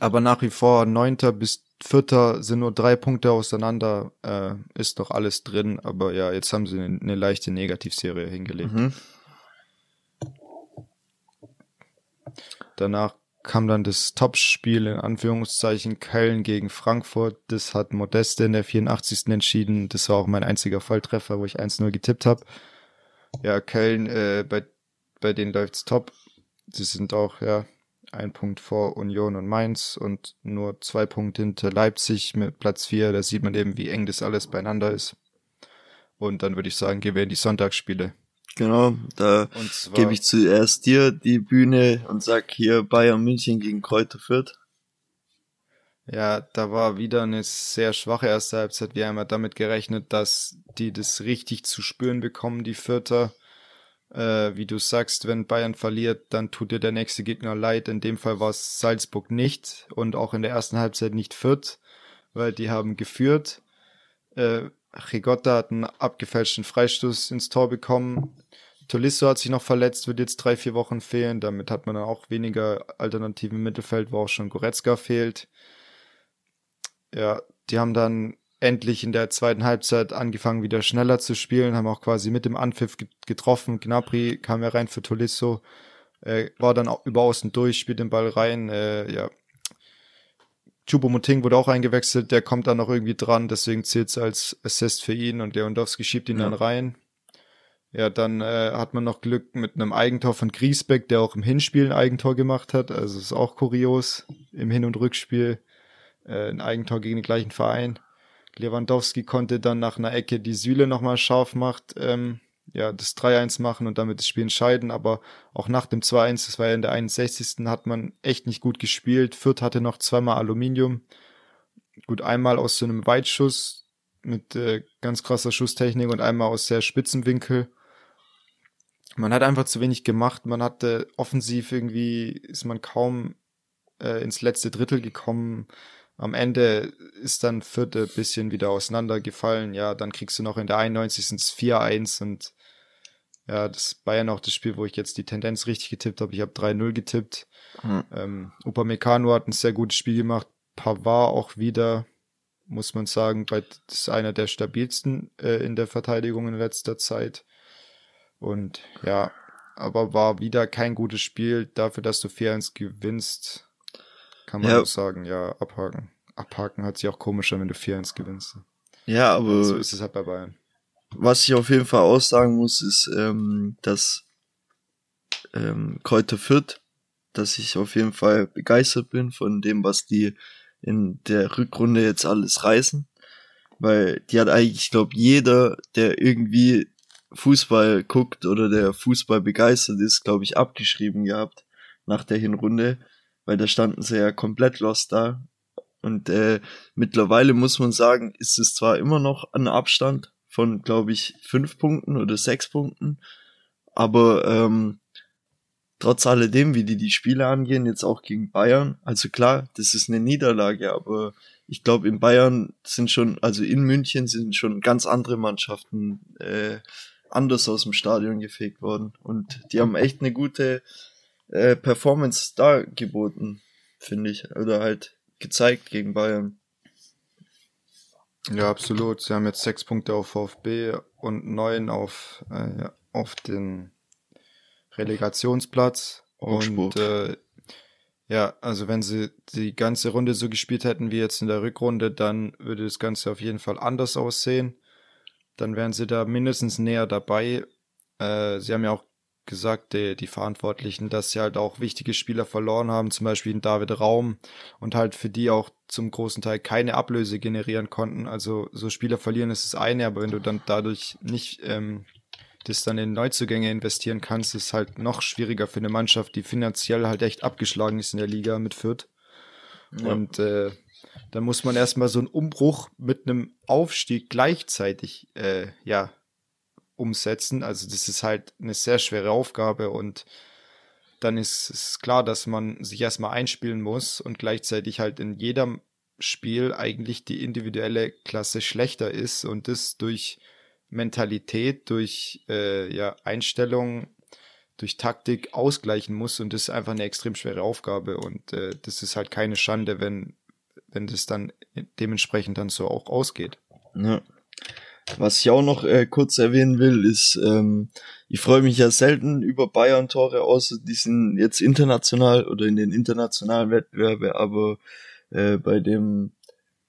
B: aber nach wie vor neunter bis vierter sind nur drei Punkte auseinander, äh, ist doch alles drin, aber ja, jetzt haben sie eine, eine leichte Negativserie hingelegt. Mhm. Danach kam dann das Topspiel in Anführungszeichen Köln gegen Frankfurt. Das hat Modeste in der 84. entschieden. Das war auch mein einziger Volltreffer, wo ich 1-0 getippt habe. Ja, Köln, äh, bei, bei denen läuft's top. Sie sind auch, ja, ein Punkt vor Union und Mainz und nur zwei Punkte hinter Leipzig mit Platz 4. Da sieht man eben, wie eng das alles beieinander ist. Und dann würde ich sagen, gehen wir in die Sonntagsspiele.
A: Genau, da gebe ich zuerst dir die Bühne und sag hier Bayern München gegen Kräuter Fürth.
B: Ja, da war wieder eine sehr schwache erste Halbzeit. Wir haben ja damit gerechnet, dass die das richtig zu spüren bekommen, die Vierter. Äh, wie du sagst, wenn Bayern verliert, dann tut dir der nächste Gegner leid. In dem Fall war es Salzburg nicht und auch in der ersten Halbzeit nicht Fürth, weil die haben geführt. Äh, Rigotta hat einen abgefälschten Freistoß ins Tor bekommen. Tolisso hat sich noch verletzt, wird jetzt drei, vier Wochen fehlen. Damit hat man dann auch weniger Alternativen im Mittelfeld, wo auch schon Goretzka fehlt. Ja, die haben dann endlich in der zweiten Halbzeit angefangen, wieder schneller zu spielen, haben auch quasi mit dem Anpfiff getroffen. Gnabry kam ja rein für Tolisso, äh, war dann auch über außen durch, spielt den Ball rein. Äh, ja, Chupomoting wurde auch eingewechselt, der kommt dann noch irgendwie dran, deswegen zählt es als Assist für ihn und Lewandowski schiebt ihn ja. dann rein. Ja, dann äh, hat man noch Glück mit einem Eigentor von Griesbeck, der auch im Hinspiel ein Eigentor gemacht hat. Also ist auch kurios im Hin- und Rückspiel äh, ein Eigentor gegen den gleichen Verein. Lewandowski konnte dann nach einer Ecke die Sühle nochmal scharf macht, ähm, ja, das 3-1 machen und damit das Spiel entscheiden. Aber auch nach dem 2-1, das war ja in der 61. hat man echt nicht gut gespielt. Fürth hatte noch zweimal Aluminium. Gut, einmal aus so einem Weitschuss mit äh, ganz krasser Schusstechnik und einmal aus sehr spitzen Winkel. Man hat einfach zu wenig gemacht. Man hatte offensiv irgendwie, ist man kaum äh, ins letzte Drittel gekommen am Ende ist dann vierte bisschen wieder auseinandergefallen. Ja, dann kriegst du noch in der 91. 4-1 und ja, das Bayern auch das Spiel, wo ich jetzt die Tendenz richtig getippt habe. Ich habe 3-0 getippt. Mhm. Ähm, Upamecano hat ein sehr gutes Spiel gemacht. Pavard auch wieder, muss man sagen, bei, das ist einer der stabilsten äh, in der Verteidigung in letzter Zeit. Und ja, aber war wieder kein gutes Spiel. Dafür, dass du 4-1 gewinnst, kann man ja. auch sagen, ja, abhaken. Abhaken hat sich auch komischer, wenn du 4-1 gewinnst.
A: Ja, aber.
B: So ist es halt bei Bayern.
A: Was ich auf jeden Fall aussagen muss, ist, ähm, dass ähm, Kräuter Fürth, dass ich auf jeden Fall begeistert bin von dem, was die in der Rückrunde jetzt alles reißen. Weil die hat eigentlich, ich glaube, jeder, der irgendwie Fußball guckt oder der Fußball begeistert ist, glaube ich, abgeschrieben gehabt nach der Hinrunde weil da standen sie ja komplett lost da. Und äh, mittlerweile muss man sagen, ist es zwar immer noch ein Abstand von, glaube ich, fünf Punkten oder sechs Punkten, aber ähm, trotz alledem, wie die die Spiele angehen, jetzt auch gegen Bayern, also klar, das ist eine Niederlage, aber ich glaube, in Bayern sind schon, also in München sind schon ganz andere Mannschaften äh, anders aus dem Stadion gefegt worden und die haben echt eine gute äh, Performance da geboten, finde ich. Oder halt gezeigt gegen Bayern.
B: Ja, absolut. Sie haben jetzt sechs Punkte auf VfB und neun auf, äh, auf den Relegationsplatz. Und äh, ja, also wenn sie die ganze Runde so gespielt hätten wie jetzt in der Rückrunde, dann würde das Ganze auf jeden Fall anders aussehen. Dann wären sie da mindestens näher dabei. Äh, sie haben ja auch gesagt, die, die Verantwortlichen, dass sie halt auch wichtige Spieler verloren haben, zum Beispiel in David Raum und halt für die auch zum großen Teil keine Ablöse generieren konnten. Also so Spieler verlieren ist das eine, aber wenn du dann dadurch nicht ähm, das dann in Neuzugänge investieren kannst, ist halt noch schwieriger für eine Mannschaft, die finanziell halt echt abgeschlagen ist in der Liga mit Fürth. Ja. Und äh, da muss man erstmal so einen Umbruch mit einem Aufstieg gleichzeitig äh, ja umsetzen. Also das ist halt eine sehr schwere Aufgabe und dann ist es klar, dass man sich erstmal einspielen muss und gleichzeitig halt in jedem Spiel eigentlich die individuelle Klasse schlechter ist und das durch Mentalität, durch äh, ja, Einstellung, durch Taktik ausgleichen muss und das ist einfach eine extrem schwere Aufgabe und äh, das ist halt keine Schande, wenn, wenn das dann dementsprechend dann so auch ausgeht.
A: Ja. Was ich auch noch äh, kurz erwähnen will, ist, ähm, ich freue mich ja selten über Bayern-Tore, außer die sind jetzt international oder in den internationalen Wettbewerben, aber äh, bei dem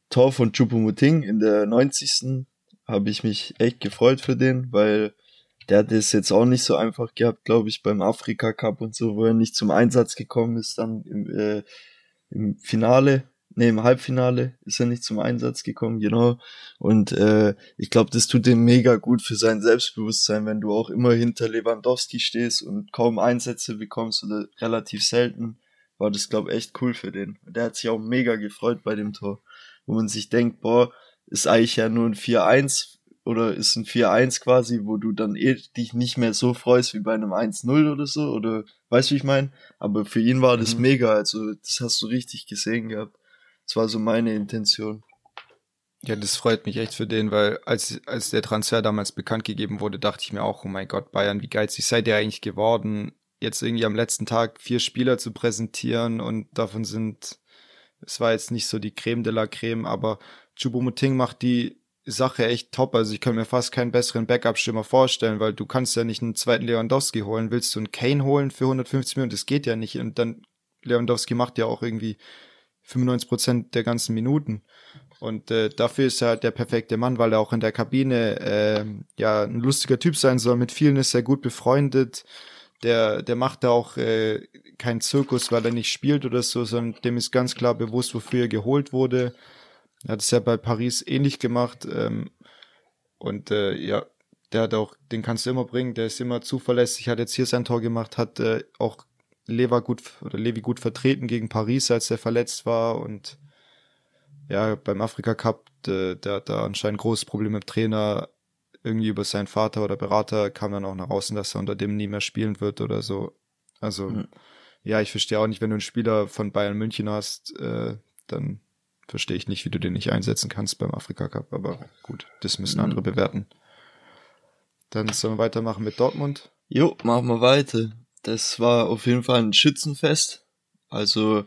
A: Tor von Chupomuting in der 90. habe ich mich echt gefreut für den, weil der hat es jetzt auch nicht so einfach gehabt, glaube ich, beim Afrika Cup und so, wo er nicht zum Einsatz gekommen ist, dann im, äh, im Finale nee, im Halbfinale ist er nicht zum Einsatz gekommen, genau. Und äh, ich glaube, das tut ihm mega gut für sein Selbstbewusstsein, wenn du auch immer hinter Lewandowski stehst und kaum Einsätze bekommst oder relativ selten, war das, glaube echt cool für den. Der hat sich auch mega gefreut bei dem Tor, wo man sich denkt, boah, ist eigentlich ja nur ein 4-1 oder ist ein 4-1 quasi, wo du dann eh dich nicht mehr so freust wie bei einem 1-0 oder so, oder weißt du, wie ich meine? Aber für ihn war das mhm. mega, also das hast du richtig gesehen gehabt. Das war so meine Intention.
B: Ja, das freut mich echt für den, weil als, als der Transfer damals bekannt gegeben wurde, dachte ich mir auch, oh mein Gott, Bayern, wie geizig seid ihr eigentlich geworden, jetzt irgendwie am letzten Tag vier Spieler zu präsentieren und davon sind, es war jetzt nicht so die Creme de la Creme, aber Chubomuting macht die Sache echt top. Also ich kann mir fast keinen besseren Backup-Stürmer vorstellen, weil du kannst ja nicht einen zweiten Lewandowski holen. Willst du einen Kane holen für 150 Minuten? Das geht ja nicht. Und dann Lewandowski macht ja auch irgendwie 95 Prozent der ganzen Minuten. Und äh, dafür ist er halt der perfekte Mann, weil er auch in der Kabine äh, ja ein lustiger Typ sein soll. Mit vielen ist er gut befreundet. Der, der macht da auch äh, keinen Zirkus, weil er nicht spielt oder so, sondern dem ist ganz klar bewusst, wofür er geholt wurde. Er hat es ja bei Paris ähnlich gemacht. Ähm, und äh, ja, der hat auch, den kannst du immer bringen, der ist immer zuverlässig, hat jetzt hier sein Tor gemacht, hat äh, auch Lever gut oder Levi gut vertreten gegen Paris, als er verletzt war und ja, beim Afrika Cup, der, der hat da anscheinend großes Problem mit dem Trainer. Irgendwie über seinen Vater oder Berater kam dann auch nach außen, dass er unter dem nie mehr spielen wird oder so. Also, mhm. ja, ich verstehe auch nicht, wenn du einen Spieler von Bayern München hast, äh, dann verstehe ich nicht, wie du den nicht einsetzen kannst beim Afrika Cup, aber gut, das müssen andere bewerten. Dann sollen wir weitermachen mit Dortmund.
A: Jo, machen wir weiter. Das war auf jeden Fall ein Schützenfest. Also,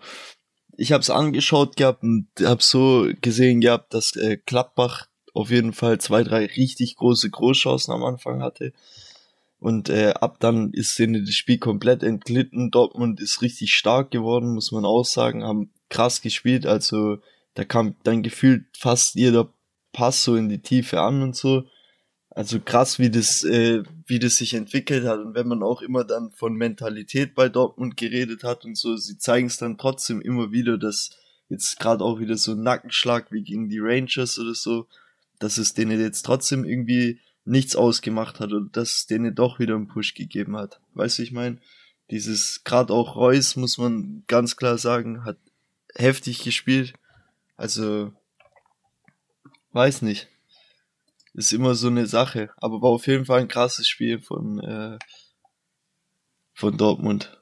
A: ich habe es angeschaut gehabt und habe so gesehen gehabt, dass äh, Klappbach auf jeden Fall zwei, drei richtig große Großchancen am Anfang hatte. Und äh, ab dann ist denen das Spiel komplett entglitten. Dortmund ist richtig stark geworden, muss man auch sagen, haben krass gespielt. Also da kam dann gefühlt fast jeder Pass so in die Tiefe an und so. Also krass, wie das, äh, wie das sich entwickelt hat. Und wenn man auch immer dann von Mentalität bei Dortmund geredet hat und so, sie zeigen es dann trotzdem immer wieder, dass jetzt gerade auch wieder so ein Nackenschlag wie gegen die Rangers oder so, dass es denen jetzt trotzdem irgendwie nichts ausgemacht hat oder dass es denen doch wieder einen Push gegeben hat. Weißt du, ich meine, dieses, gerade auch Reus, muss man ganz klar sagen, hat heftig gespielt. Also, weiß nicht. Ist immer so eine Sache. Aber war auf jeden Fall ein krasses Spiel von, äh, von Dortmund.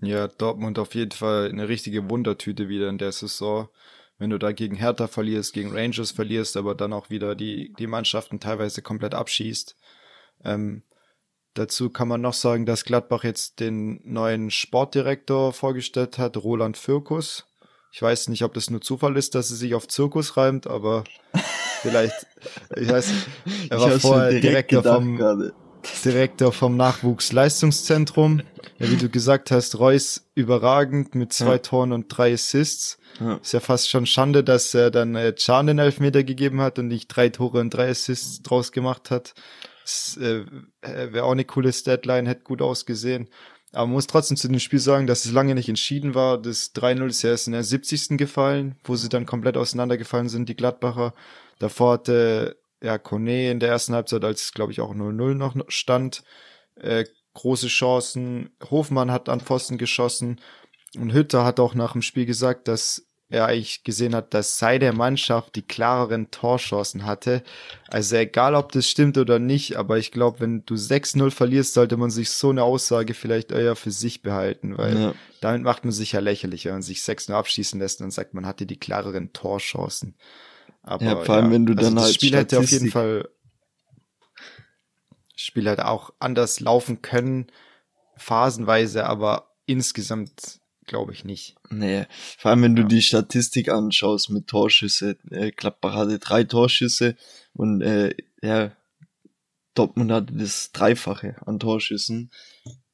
B: Ja, Dortmund auf jeden Fall eine richtige Wundertüte wieder in der Saison. Wenn du da gegen Hertha verlierst, gegen Rangers verlierst, aber dann auch wieder die, die Mannschaften teilweise komplett abschießt. Ähm, dazu kann man noch sagen, dass Gladbach jetzt den neuen Sportdirektor vorgestellt hat, Roland Fürkus. Ich weiß nicht, ob das nur Zufall ist, dass es sich auf Zirkus reimt, aber vielleicht, ich weiß, er war vorher Direktor vom, gerade. Direktor vom Nachwuchsleistungszentrum. Ja, wie du gesagt hast, Reus überragend mit zwei ja. Toren und drei Assists. Ja. Ist ja fast schon Schande, dass er dann äh, Can den Elfmeter gegeben hat und nicht drei Tore und drei Assists draus gemacht hat. Das äh, wäre auch eine coole Statline, hätte gut ausgesehen. Aber man muss trotzdem zu dem Spiel sagen, dass es lange nicht entschieden war. Das 3-0 ist ja erst in der 70. gefallen, wo sie dann komplett auseinandergefallen sind, die Gladbacher. Davor hatte ja Kone in der ersten Halbzeit, als glaube ich auch 0-0 noch stand, äh, große Chancen. Hofmann hat an Pfosten geschossen. Und Hütter hat auch nach dem Spiel gesagt, dass er eigentlich gesehen hat, dass seine Mannschaft die klareren Torchancen hatte. Also egal, ob das stimmt oder nicht, aber ich glaube, wenn du 6-0 verlierst, sollte man sich so eine Aussage vielleicht eher für sich behalten, weil ja. damit macht man sich ja lächerlich, wenn man sich 6-0 abschießen lässt und sagt, man hatte die klareren Torchancen.
A: Aber ja, vor allem, ja, wenn du also dann
B: das
A: halt
B: Spiel hätte auf jeden Fall Spiel halt auch anders laufen können, phasenweise, aber insgesamt glaube ich nicht.
A: Nee, vor allem wenn du die Statistik anschaust mit Torschüsse. Äh, Gladbach hatte drei Torschüsse und äh, ja, Dortmund hatte das Dreifache an Torschüssen.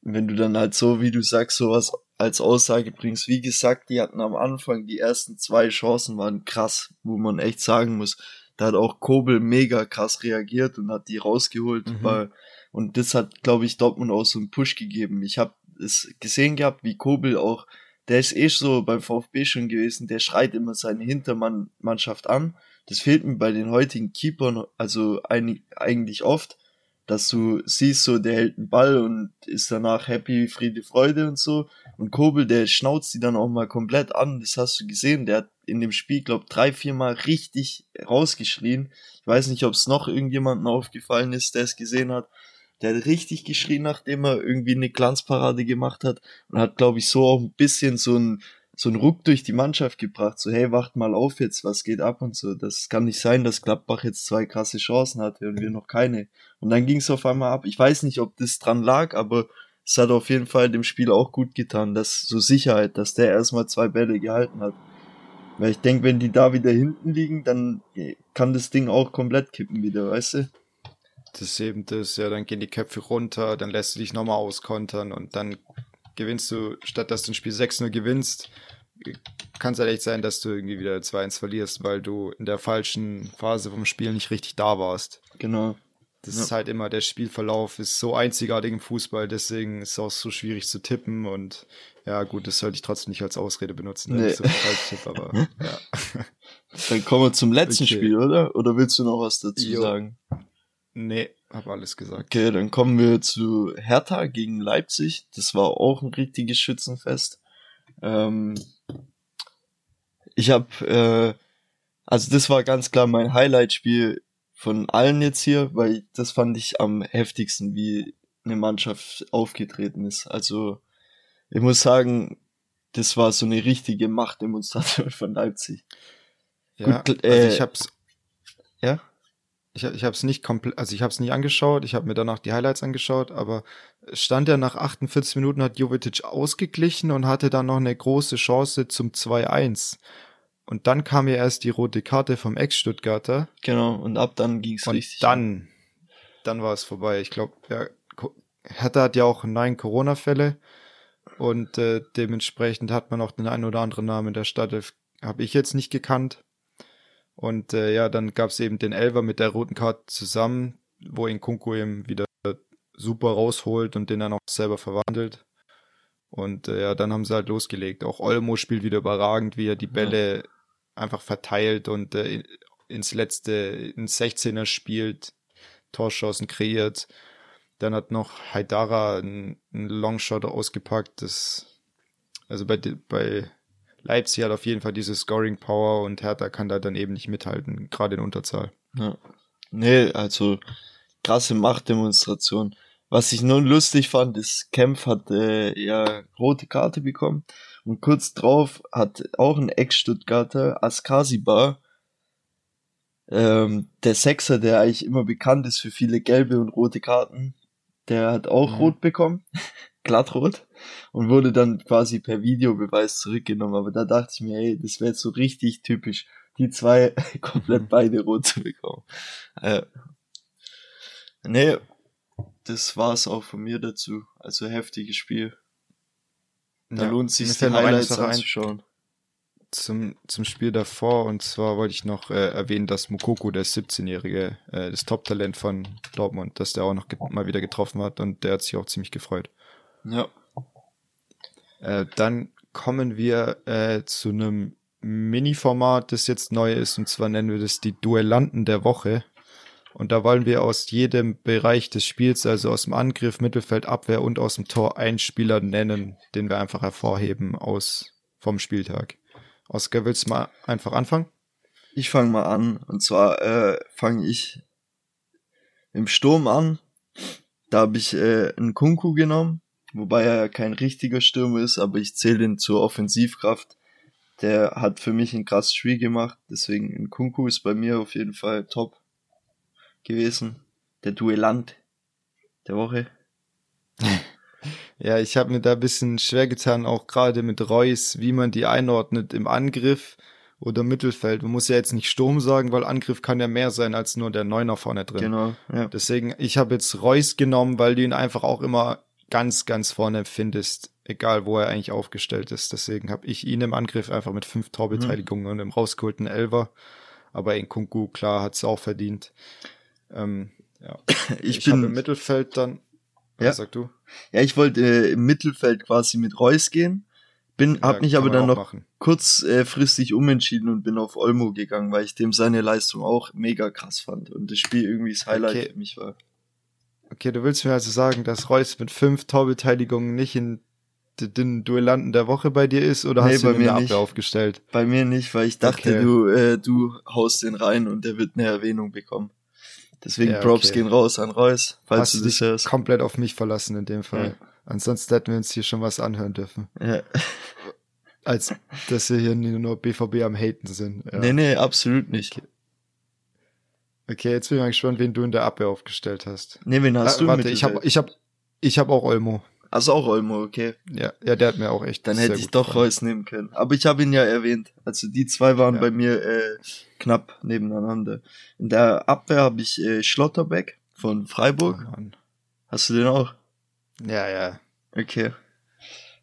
A: Wenn du dann halt so, wie du sagst, sowas als Aussage bringst, wie gesagt, die hatten am Anfang die ersten zwei Chancen waren krass, wo man echt sagen muss, da hat auch Kobel mega krass reagiert und hat die rausgeholt, mhm. weil, und das hat, glaube ich, Dortmund auch so einen Push gegeben. Ich habe es gesehen gehabt, wie Kobel auch der ist eh so beim VfB schon gewesen, der schreit immer seine Hintermannschaft an. Das fehlt mir bei den heutigen Keepern also eigentlich oft. dass du siehst, so der hält einen Ball und ist danach happy, Friede, Freude und so. Und Kobel, der schnauzt die dann auch mal komplett an. Das hast du gesehen. Der hat in dem Spiel, glaub, drei, vier Mal richtig rausgeschrien. Ich weiß nicht, ob es noch irgendjemandem aufgefallen ist, der es gesehen hat. Der hat richtig geschrien, nachdem er irgendwie eine Glanzparade gemacht hat und hat, glaube ich, so auch ein bisschen so ein so einen Ruck durch die Mannschaft gebracht, so hey, wacht mal auf jetzt, was geht ab und so. Das kann nicht sein, dass Gladbach jetzt zwei krasse Chancen hatte und wir noch keine. Und dann ging es auf einmal ab. Ich weiß nicht, ob das dran lag, aber es hat auf jeden Fall dem Spiel auch gut getan, dass so Sicherheit, dass der erstmal zwei Bälle gehalten hat. Weil ich denke, wenn die da wieder hinten liegen, dann kann das Ding auch komplett kippen wieder, weißt du?
B: Das ist eben das, ja, dann gehen die Köpfe runter, dann lässt du dich nochmal auskontern und dann gewinnst du, statt dass du ein Spiel 6-0 gewinnst, kann es halt echt sein, dass du irgendwie wieder 2-1 verlierst, weil du in der falschen Phase vom Spiel nicht richtig da warst.
A: Genau.
B: Das ja. ist halt immer, der Spielverlauf ist so einzigartig im Fußball, deswegen ist es auch so schwierig zu tippen und ja, gut, das sollte ich trotzdem nicht als Ausrede benutzen, nee. ich so tippe, aber ja.
A: Dann kommen wir zum letzten okay. Spiel, oder? Oder willst du noch was dazu jo. sagen?
B: Nee, hab alles gesagt.
A: Okay, dann kommen wir zu Hertha gegen Leipzig. Das war auch ein richtiges Schützenfest. Ähm, ich habe, äh, also das war ganz klar mein Highlight-Spiel von allen jetzt hier, weil das fand ich am heftigsten, wie eine Mannschaft aufgetreten ist. Also ich muss sagen, das war so eine richtige Machtdemonstration von Leipzig.
B: Ja, Gut, äh, also ich hab's. Ja? Ich, ich habe es nicht komplett, also ich habe es nicht angeschaut, ich habe mir danach die Highlights angeschaut, aber stand ja nach 48 Minuten hat Jovetic ausgeglichen und hatte dann noch eine große Chance zum 2-1. Und dann kam ja erst die rote Karte vom Ex-Stuttgarter.
A: Genau, und ab dann ging es richtig.
B: Dann, dann war es vorbei. Ich glaube, ja, Hertha hat ja auch neun Corona-Fälle und äh, dementsprechend hat man auch den einen oder anderen Namen in der Stadt, habe ich jetzt nicht gekannt. Und äh, ja, dann gab es eben den Elver mit der roten Karte zusammen, wo ihn Kunku eben wieder super rausholt und den dann auch selber verwandelt. Und äh, ja, dann haben sie halt losgelegt. Auch Olmo spielt wieder überragend, wie er die Bälle ja. einfach verteilt und äh, ins letzte, ins 16er spielt, Torschancen kreiert. Dann hat noch Haidara einen, einen Longshot ausgepackt. Das, also bei, bei Leipzig hat auf jeden Fall diese Scoring Power und Hertha kann da dann eben nicht mithalten, gerade in Unterzahl.
A: Ja. Nee, also krasse Machtdemonstration. Was ich nun lustig fand, ist, Kempf hat äh, ja rote Karte bekommen und kurz drauf hat auch ein Ex-Stuttgarter, Askasibar, ähm, der Sechser, der eigentlich immer bekannt ist für viele gelbe und rote Karten, der hat auch mhm. rot bekommen glattrot und wurde dann quasi per Videobeweis zurückgenommen. Aber da dachte ich mir, ey, das wäre so richtig typisch, die zwei komplett mhm. beide rot zu bekommen. Äh, nee, das war's auch von mir dazu. Also heftiges Spiel. Da ja, lohnt sich die Highlights anzuschauen.
B: Zum, zum Spiel davor, und zwar wollte ich noch äh, erwähnen, dass Mukoko, der 17-Jährige, äh, das Top-Talent von Dortmund, dass der auch noch mal wieder getroffen hat und der hat sich auch ziemlich gefreut.
A: Ja.
B: Äh, dann kommen wir äh, zu einem Mini-Format, das jetzt neu ist, und zwar nennen wir das die Duellanten der Woche. Und da wollen wir aus jedem Bereich des Spiels, also aus dem Angriff, Mittelfeld, Abwehr und aus dem Tor einen Spieler nennen, den wir einfach hervorheben aus vom Spieltag. Oskar, willst du mal einfach anfangen?
A: Ich fange mal an. Und zwar äh, fange ich im Sturm an. Da habe ich äh, einen Kunku genommen wobei er ja kein richtiger Stürmer ist, aber ich zähle ihn zur Offensivkraft. Der hat für mich ein krasses Spiel gemacht, deswegen Kunku ist bei mir auf jeden Fall top gewesen. Der Duellant der Woche.
B: Ja, ich habe mir da ein bisschen schwer getan, auch gerade mit Reus, wie man die einordnet im Angriff oder Mittelfeld. Man muss ja jetzt nicht Sturm sagen, weil Angriff kann ja mehr sein als nur der Neuner vorne drin.
A: Genau. Ja.
B: Deswegen, ich habe jetzt Reus genommen, weil du ihn einfach auch immer ganz, ganz vorne findest, egal wo er eigentlich aufgestellt ist. Deswegen habe ich ihn im Angriff einfach mit fünf Torbeteiligungen mhm. und im rausgeholten Elver. Aber in Kunku, klar, hat es auch verdient. Ähm, ja. Ich, ich bin im Mittelfeld dann.
A: Ja,
B: sag du?
A: Ja, ich wollte äh, im Mittelfeld quasi mit Reus gehen. Bin, ja, hab mich aber dann noch kurzfristig äh, umentschieden und bin auf Olmo gegangen, weil ich dem seine Leistung auch mega krass fand und das Spiel irgendwie das Highlight okay. für mich war.
B: Okay, du willst mir also sagen, dass Reus mit fünf Torbeteiligungen nicht in den Duellanten der Woche bei dir ist oder nee, hast du ihn in der Abwehr aufgestellt?
A: Bei mir nicht, weil ich dachte, okay. du, äh, du haust den rein und der wird eine Erwähnung bekommen. Deswegen ja, Props okay. gehen raus an Reus,
B: falls hast du dich hörst. komplett auf mich verlassen in dem Fall. Ja. Ansonsten hätten wir uns hier schon was anhören dürfen. Ja. Als dass wir hier nur BVB am Haten sind.
A: Ja. Nee, nee, absolut nicht.
B: Okay. Okay. jetzt bin ich mal gespannt, wen du in der Abwehr aufgestellt hast.
A: Nee, wen hast ah, du?
B: Warte, ich habe ich hab, ich hab auch Olmo.
A: Also auch Olmo, okay.
B: Ja, ja, der hat mir auch echt.
A: Dann hätte ich doch gefallen. Reus nehmen können. Aber ich habe ihn ja erwähnt. Also die zwei waren ja. bei mir äh, knapp nebeneinander. In der Abwehr habe ich äh, Schlotterbeck von Freiburg. Oh, Hast du den auch?
B: Ja, ja.
A: Okay.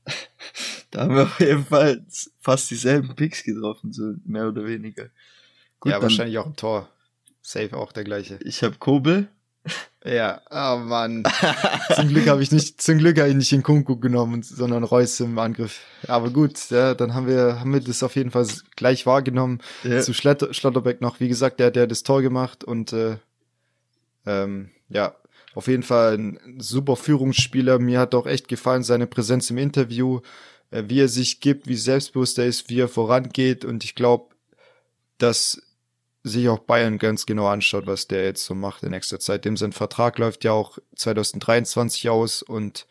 A: da haben wir auf jeden Fall fast dieselben Picks getroffen, so mehr oder weniger.
B: Gut, ja, wahrscheinlich auch ein Tor. Safe auch der gleiche.
A: Ich habe Kobel.
B: Ja, oh Mann. zum Glück habe ich nicht, zum Glück habe ich nicht in Kunku genommen, sondern Reus im Angriff. Aber gut, ja, dann haben wir, haben wir das auf jeden Fall gleich wahrgenommen. Ja. Zu Schlotter, Schlotterbeck noch, wie gesagt, der, hat das Tor gemacht und äh, ähm, ja, auf jeden Fall ein super Führungsspieler. Mir hat auch echt gefallen seine Präsenz im Interview, äh, wie er sich gibt, wie selbstbewusst er ist, wie er vorangeht. Und ich glaube, dass sich auch Bayern ganz genau anschaut, was der jetzt so macht in nächster Zeit. Dem sein Vertrag läuft ja auch 2023 aus und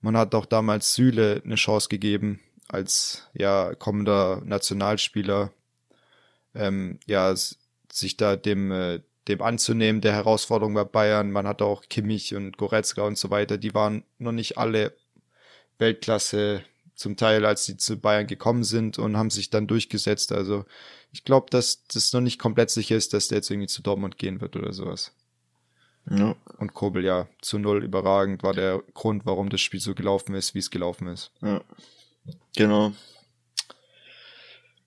B: man hat auch damals Süle eine Chance gegeben als ja kommender Nationalspieler, ähm, ja sich da dem äh, dem anzunehmen, der Herausforderung bei Bayern. Man hat auch Kimmich und Goretzka und so weiter. Die waren noch nicht alle Weltklasse zum Teil, als sie zu Bayern gekommen sind und haben sich dann durchgesetzt. Also ich glaube, dass das noch nicht komplett sicher ist, dass der jetzt irgendwie zu Dortmund gehen wird oder sowas. Ja. Und Kobel ja zu null überragend war der Grund, warum das Spiel so gelaufen ist, wie es gelaufen ist.
A: Ja. Genau.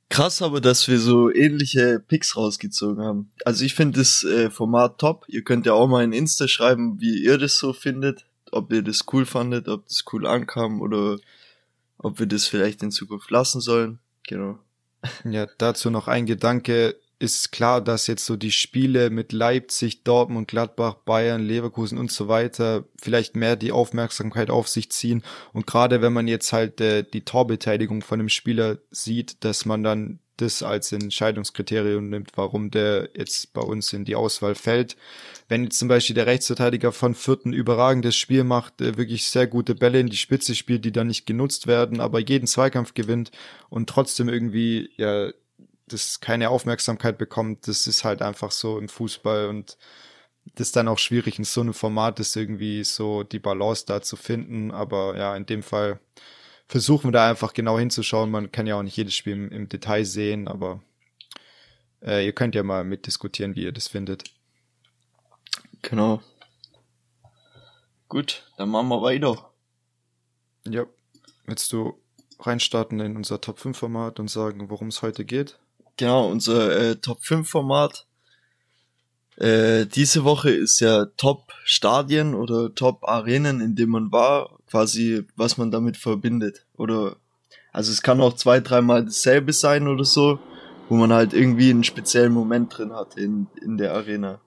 A: Krass aber, dass wir so ähnliche Picks rausgezogen haben. Also ich finde das äh, Format top. Ihr könnt ja auch mal in Insta schreiben, wie ihr das so findet. Ob ihr das cool fandet, ob das cool ankam oder ob wir das vielleicht in Zukunft lassen sollen. Genau.
B: Ja, dazu noch ein Gedanke ist klar, dass jetzt so die Spiele mit Leipzig, Dortmund, Gladbach, Bayern, Leverkusen und so weiter vielleicht mehr die Aufmerksamkeit auf sich ziehen. Und gerade wenn man jetzt halt äh, die Torbeteiligung von dem Spieler sieht, dass man dann das als Entscheidungskriterium nimmt, warum der jetzt bei uns in die Auswahl fällt. Wenn jetzt zum Beispiel der Rechtsverteidiger von Vierten überragendes Spiel macht, äh, wirklich sehr gute Bälle in die Spitze spielt, die dann nicht genutzt werden, aber jeden Zweikampf gewinnt und trotzdem irgendwie ja das keine Aufmerksamkeit bekommt, das ist halt einfach so im Fußball und das ist dann auch schwierig in so einem Format ist irgendwie so die Balance da zu finden, aber ja, in dem Fall versuchen wir da einfach genau hinzuschauen. Man kann ja auch nicht jedes Spiel im, im Detail sehen, aber äh, ihr könnt ja mal mitdiskutieren, wie ihr das findet.
A: Genau. Gut, dann machen wir weiter.
B: Ja. Willst du reinstarten in unser Top 5 Format und sagen, worum es heute geht?
A: Genau, unser äh, Top 5 Format. Äh, diese Woche ist ja Top Stadien oder Top Arenen, in dem man war, quasi, was man damit verbindet. Oder, also es kann auch zwei, dreimal dasselbe sein oder so, wo man halt irgendwie einen speziellen Moment drin hat in, in der Arena.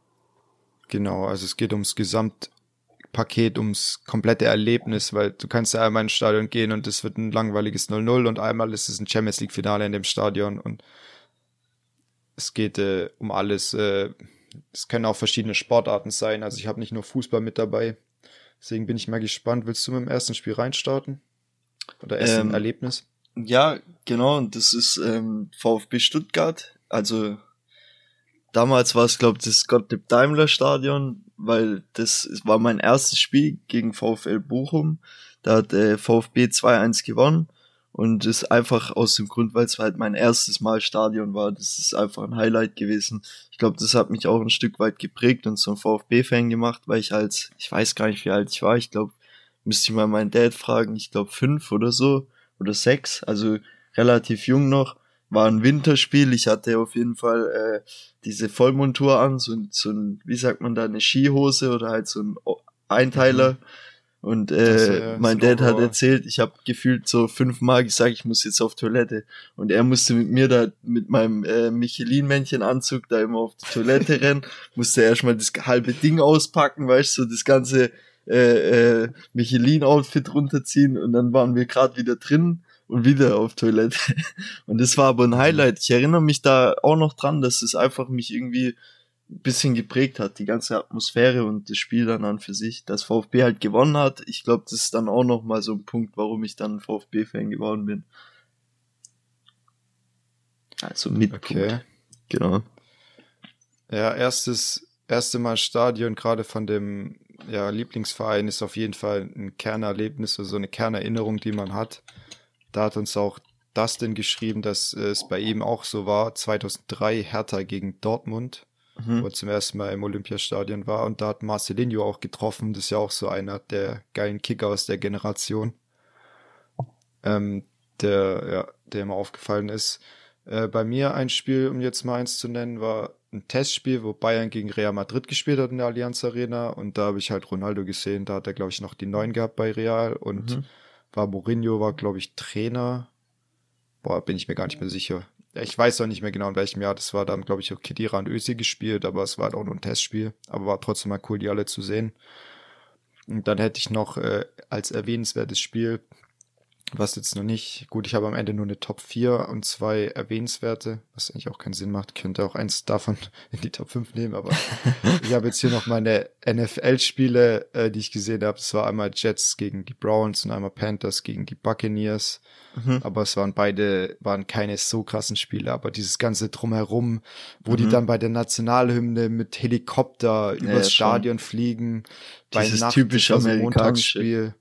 B: Genau, also es geht ums Gesamtpaket, ums komplette Erlebnis, weil du kannst ja einmal ins Stadion gehen und es wird ein langweiliges 0-0 und einmal ist es ein Champions League Finale in dem Stadion und es geht äh, um alles. Äh, es können auch verschiedene Sportarten sein. Also ich habe nicht nur Fußball mit dabei. Deswegen bin ich mal gespannt. Willst du mit dem ersten Spiel reinstarten? Oder erst ähm, Erlebnis?
A: Ja, genau. Und das ist ähm, VfB Stuttgart. Also damals war es, glaube ich, das Gottlieb Daimler Stadion, weil das war mein erstes Spiel gegen VfL Bochum. Da hat äh, VfB 2-1 gewonnen. Und ist einfach aus dem Grund, weil es halt mein erstes Mal Stadion war. Das ist einfach ein Highlight gewesen. Ich glaube, das hat mich auch ein Stück weit geprägt und zum VfB-Fan gemacht, weil ich als, ich weiß gar nicht, wie alt ich war. Ich glaube, müsste ich mal meinen Dad fragen. Ich glaube fünf oder so oder sechs. Also relativ jung noch. War ein Winterspiel. Ich hatte auf jeden Fall äh, diese Vollmontur an, so, so ein, wie sagt man da, eine Skihose oder halt so ein Einteiler. Mhm Und äh, äh mein Dad hat erzählt, ich habe gefühlt so fünfmal gesagt, ich muss jetzt auf Toilette. Und er musste mit mir da mit meinem äh, Michelin-Männchen-Anzug da immer auf die Toilette rennen, musste erstmal das halbe Ding auspacken, weißt du, so das ganze äh, äh, Michelin-Outfit runterziehen und dann waren wir gerade wieder drin und wieder auf Toilette. Und das war aber ein Highlight. Ich erinnere mich da auch noch dran, dass es einfach mich irgendwie bisschen geprägt hat, die ganze Atmosphäre und das Spiel dann an für sich. Dass VfB halt gewonnen hat, ich glaube, das ist dann auch noch mal so ein Punkt, warum ich dann VfB-Fan geworden bin. Also mit okay. Genau.
B: Ja, erstes, erste Mal Stadion, gerade von dem ja, Lieblingsverein, ist auf jeden Fall ein Kernerlebnis, so also eine Kernerinnerung, die man hat. Da hat uns auch Dustin geschrieben, dass es bei ihm auch so war. 2003 Hertha gegen Dortmund, mhm. wo er zum ersten Mal im Olympiastadion war. Und da hat Marcelinho auch getroffen. Das ist ja auch so einer der geilen Kicker aus der Generation. Ähm, der, ja, der immer aufgefallen ist. Äh, bei mir ein Spiel, um jetzt mal eins zu nennen, war ein Testspiel, wo Bayern gegen Real Madrid gespielt hat in der Allianz Arena. Und da habe ich halt Ronaldo gesehen. Da hat er, glaube ich, noch die neun gehabt bei Real. Und mhm war Mourinho, war glaube ich Trainer. Boah, bin ich mir gar nicht mehr sicher. Ich weiß auch nicht mehr genau in welchem Jahr. Das war dann, glaube ich, auch Kedira und Ösi gespielt, aber es war halt auch nur ein Testspiel. Aber war trotzdem mal cool, die alle zu sehen. Und dann hätte ich noch äh, als erwähnenswertes Spiel was jetzt noch nicht, gut, ich habe am Ende nur eine Top 4 und zwei erwähnenswerte, was eigentlich auch keinen Sinn macht. könnte auch eins davon in die Top 5 nehmen, aber ich habe jetzt hier noch meine NFL-Spiele, äh, die ich gesehen habe. Es war einmal Jets gegen die Browns und einmal Panthers gegen die Buccaneers. Mhm. Aber es waren beide, waren keine so krassen Spiele, aber dieses ganze Drumherum, wo mhm. die dann bei der Nationalhymne mit Helikopter übers ja, Stadion fliegen,
A: dieses bei Nacht, typisch amerikanische
B: Spiel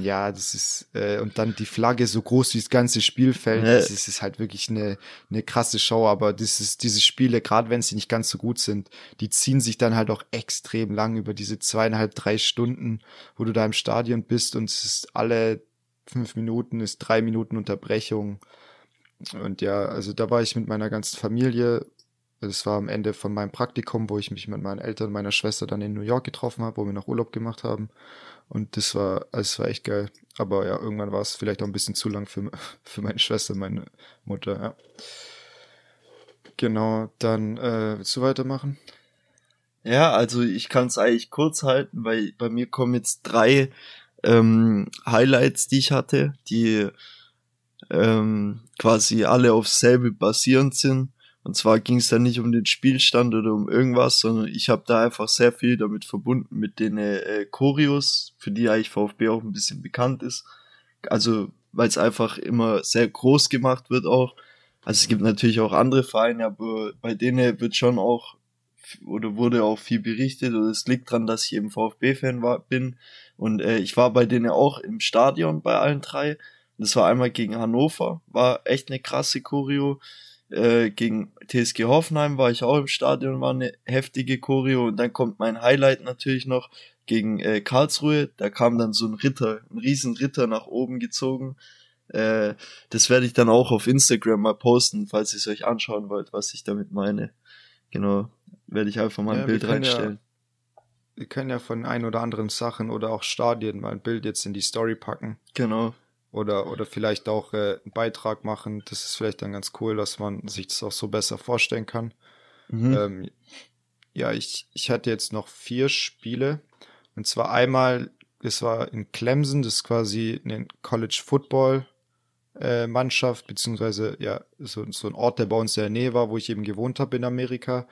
B: ja, das ist, äh, und dann die Flagge so groß wie das ganze Spielfeld. Ja. Das, ist, ist halt wirklich eine, eine krasse Show, aber das ist, diese Spiele, gerade wenn sie nicht ganz so gut sind, die ziehen sich dann halt auch extrem lang über diese zweieinhalb, drei Stunden, wo du da im Stadion bist und es ist alle fünf Minuten, ist drei Minuten Unterbrechung. Und ja, also da war ich mit meiner ganzen Familie. Das war am Ende von meinem Praktikum, wo ich mich mit meinen Eltern und meiner Schwester dann in New York getroffen habe, wo wir noch Urlaub gemacht haben. Und das war, also das war echt geil. Aber ja, irgendwann war es vielleicht auch ein bisschen zu lang für, für meine Schwester, meine Mutter, ja. Genau, dann äh, willst du weitermachen?
A: Ja, also ich kann es eigentlich kurz halten, weil bei mir kommen jetzt drei ähm, Highlights, die ich hatte, die ähm, quasi alle aufs selbe basierend sind. Und zwar ging es da nicht um den Spielstand oder um irgendwas, sondern ich habe da einfach sehr viel damit verbunden mit den äh, Choreos, für die eigentlich VfB auch ein bisschen bekannt ist. Also weil es einfach immer sehr groß gemacht wird auch. Also es gibt natürlich auch andere Vereine, aber bei denen wird schon auch oder wurde auch viel berichtet oder es liegt dran, dass ich eben VfB-Fan war, bin und äh, ich war bei denen auch im Stadion bei allen drei. Das war einmal gegen Hannover, war echt eine krasse Choreo. Äh, gegen TSG Hoffenheim war ich auch im Stadion, war eine heftige Choreo und dann kommt mein Highlight natürlich noch gegen äh, Karlsruhe, da kam dann so ein Ritter, ein riesen Ritter nach oben gezogen. Äh, das werde ich dann auch auf Instagram mal posten, falls ihr es euch anschauen wollt, was ich damit meine. Genau, werde ich einfach mal ein ja, Bild reinstellen.
B: Ja, wir können ja von ein oder anderen Sachen oder auch Stadien mal ein Bild jetzt in die Story packen.
A: Genau
B: oder, oder vielleicht auch äh, einen Beitrag machen. Das ist vielleicht dann ganz cool, dass man sich das auch so besser vorstellen kann. Mhm. Ähm, ja, ich, ich hatte jetzt noch vier Spiele. Und zwar einmal, es war in Clemson, das ist quasi eine College Football äh, Mannschaft, beziehungsweise ja, so, so ein Ort, der bei uns in der Nähe war, wo ich eben gewohnt habe in Amerika.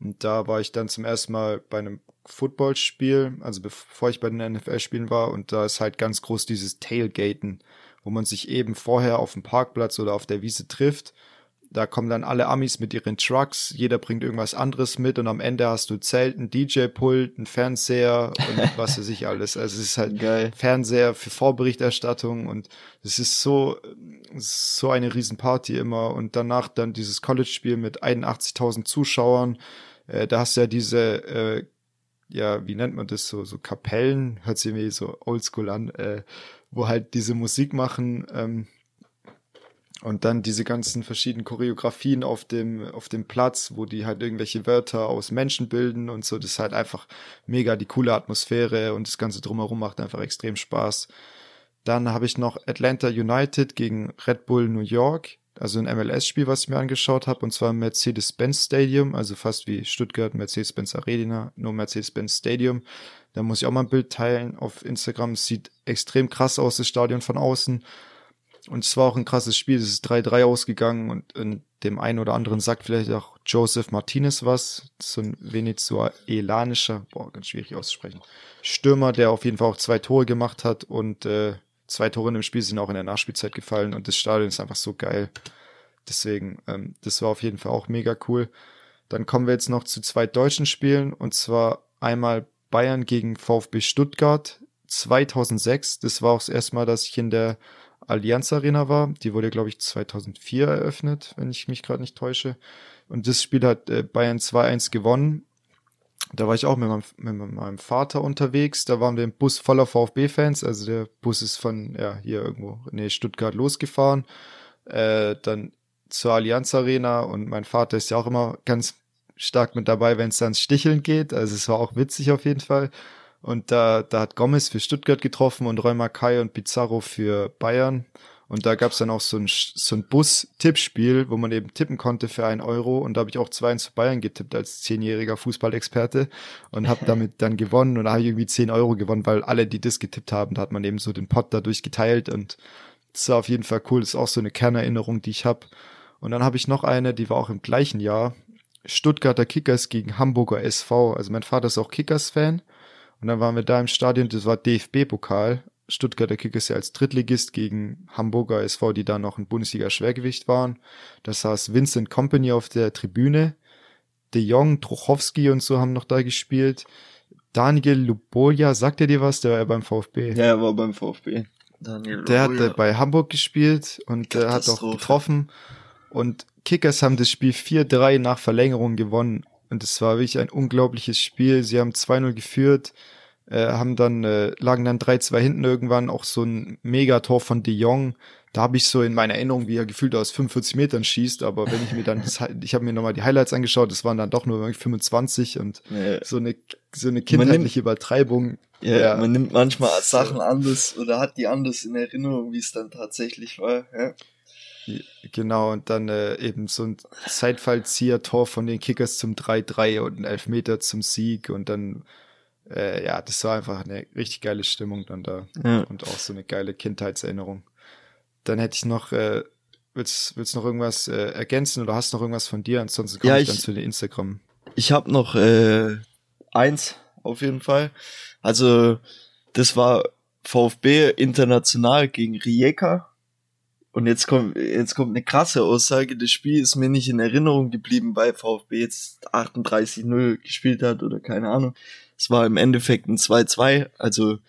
B: Und da war ich dann zum ersten Mal bei einem Footballspiel, also bevor ich bei den NFL-Spielen war. Und da ist halt ganz groß dieses Tailgaten wo man sich eben vorher auf dem Parkplatz oder auf der Wiese trifft. Da kommen dann alle Amis mit ihren Trucks, jeder bringt irgendwas anderes mit und am Ende hast du Zelt, ein DJ-Pult, ein Fernseher und was weiß ich alles. Also es ist halt Geil. Fernseher für Vorberichterstattung und es ist so, so eine Riesenparty immer und danach dann dieses College-Spiel mit 81.000 Zuschauern. Äh, da hast du ja diese, äh, ja, wie nennt man das so, so Kapellen, hört sich irgendwie so oldschool an, äh, wo halt diese Musik machen. Ähm, Und dann diese ganzen verschiedenen Choreografien auf dem, auf dem Platz, wo die halt irgendwelche Wörter aus Menschen bilden und so. Das ist halt einfach mega die coole Atmosphäre und das Ganze drumherum macht einfach extrem Spaß. Dann habe ich noch Atlanta United gegen Red Bull New York, also ein MLS-Spiel, was ich mir angeschaut habe, und zwar im Mercedes-Benz Stadium, also fast wie Stuttgart Mercedes-Benz Arena, nur Mercedes-Benz Stadium. Da muss ich auch mal ein Bild teilen auf Instagram. Es sieht extrem krass aus, das Stadion von außen. Und es war auch ein krasses Spiel. Es ist 3-3 ausgegangen und in dem einen oder anderen sagt vielleicht auch Joseph Martinez was. So ein venezuelanischer, boah, ganz schwierig auszusprechen. Stürmer, der auf jeden Fall auch zwei Tore gemacht hat und äh, zwei Tore im Spiel sind auch in der Nachspielzeit gefallen und das Stadion ist einfach so geil. Deswegen, ähm, das war auf jeden Fall auch mega cool. Dann kommen wir jetzt noch zu zwei deutschen Spielen und zwar einmal Bayern gegen VfB Stuttgart 2006. Das war auch das erste Mal, dass ich in der Allianz Arena war. Die wurde, glaube ich, 2004 eröffnet, wenn ich mich gerade nicht täusche. Und das Spiel hat äh, Bayern 2-1 gewonnen. Da war ich auch mit meinem, mit meinem Vater unterwegs. Da waren wir im Bus voller VfB-Fans. Also der Bus ist von ja, hier irgendwo nee, Stuttgart losgefahren. Äh, dann zur Allianz Arena und mein Vater ist ja auch immer ganz stark mit dabei, wenn es dann Sticheln geht. Also es war auch witzig auf jeden Fall. Und da, da hat Gomez für Stuttgart getroffen und Römer Kai und Pizarro für Bayern. Und da gab's dann auch so ein, so ein Bus-Tippspiel, wo man eben tippen konnte für einen Euro. Und da habe ich auch 2 zu Bayern getippt als zehnjähriger Fußballexperte und habe damit dann gewonnen. Und da habe ich irgendwie 10 Euro gewonnen, weil alle, die das getippt haben, da hat man eben so den Pot dadurch geteilt. Und das war auf jeden Fall cool. Das ist auch so eine Kernerinnerung, die ich habe. Und dann habe ich noch eine, die war auch im gleichen Jahr. Stuttgarter Kickers gegen Hamburger SV. Also mein Vater ist auch Kickers-Fan. Und dann waren wir da im Stadion, das war DFB-Pokal. Stuttgarter Kickers ja als Drittligist gegen Hamburger SV, die da noch ein Bundesliga-Schwergewicht waren. Da saß Vincent Company auf der Tribüne. De Jong, Truchowski und so haben noch da gespielt. Daniel Luboja, sagt er dir was? Der war ja beim VfB.
A: Ja, er war beim VfB.
B: Daniel der hat bei Hamburg gespielt und der hat auch getroffen. Und Kickers haben das Spiel 4-3 nach Verlängerung gewonnen. Und es war wirklich ein unglaubliches Spiel. Sie haben 2-0 geführt, äh, haben dann, äh, lagen dann 3-2 hinten irgendwann, auch so ein Megator von De Jong. Da habe ich so in meiner Erinnerung, wie er gefühlt aus 45 Metern schießt, aber wenn ich mir dann, das, ich habe mir nochmal die Highlights angeschaut, das waren dann doch nur 25 und ja. so eine so eine kindheitliche nimmt, Übertreibung.
A: Ja, ja, man nimmt manchmal Sachen anders oder hat die anders in Erinnerung, wie es dann tatsächlich war. Ja.
B: Genau, und dann äh, eben so ein Zeitfallzieher-Tor von den Kickers zum 3-3 und ein Elfmeter zum Sieg und dann, äh, ja, das war einfach eine richtig geile Stimmung dann da ja. und auch so eine geile Kindheitserinnerung. Dann hätte ich noch, äh, willst, willst noch irgendwas äh, ergänzen oder hast noch irgendwas von dir? Ansonsten komme
A: ja,
B: ich dann zu den Instagram.
A: Ich habe noch äh, eins auf jeden Fall. Also das war VfB international gegen Rijeka und jetzt kommt, jetzt kommt eine krasse Aussage. Das Spiel ist mir nicht in Erinnerung geblieben, weil VfB jetzt 38-0 gespielt hat oder keine Ahnung. Es war im Endeffekt ein 2-2, also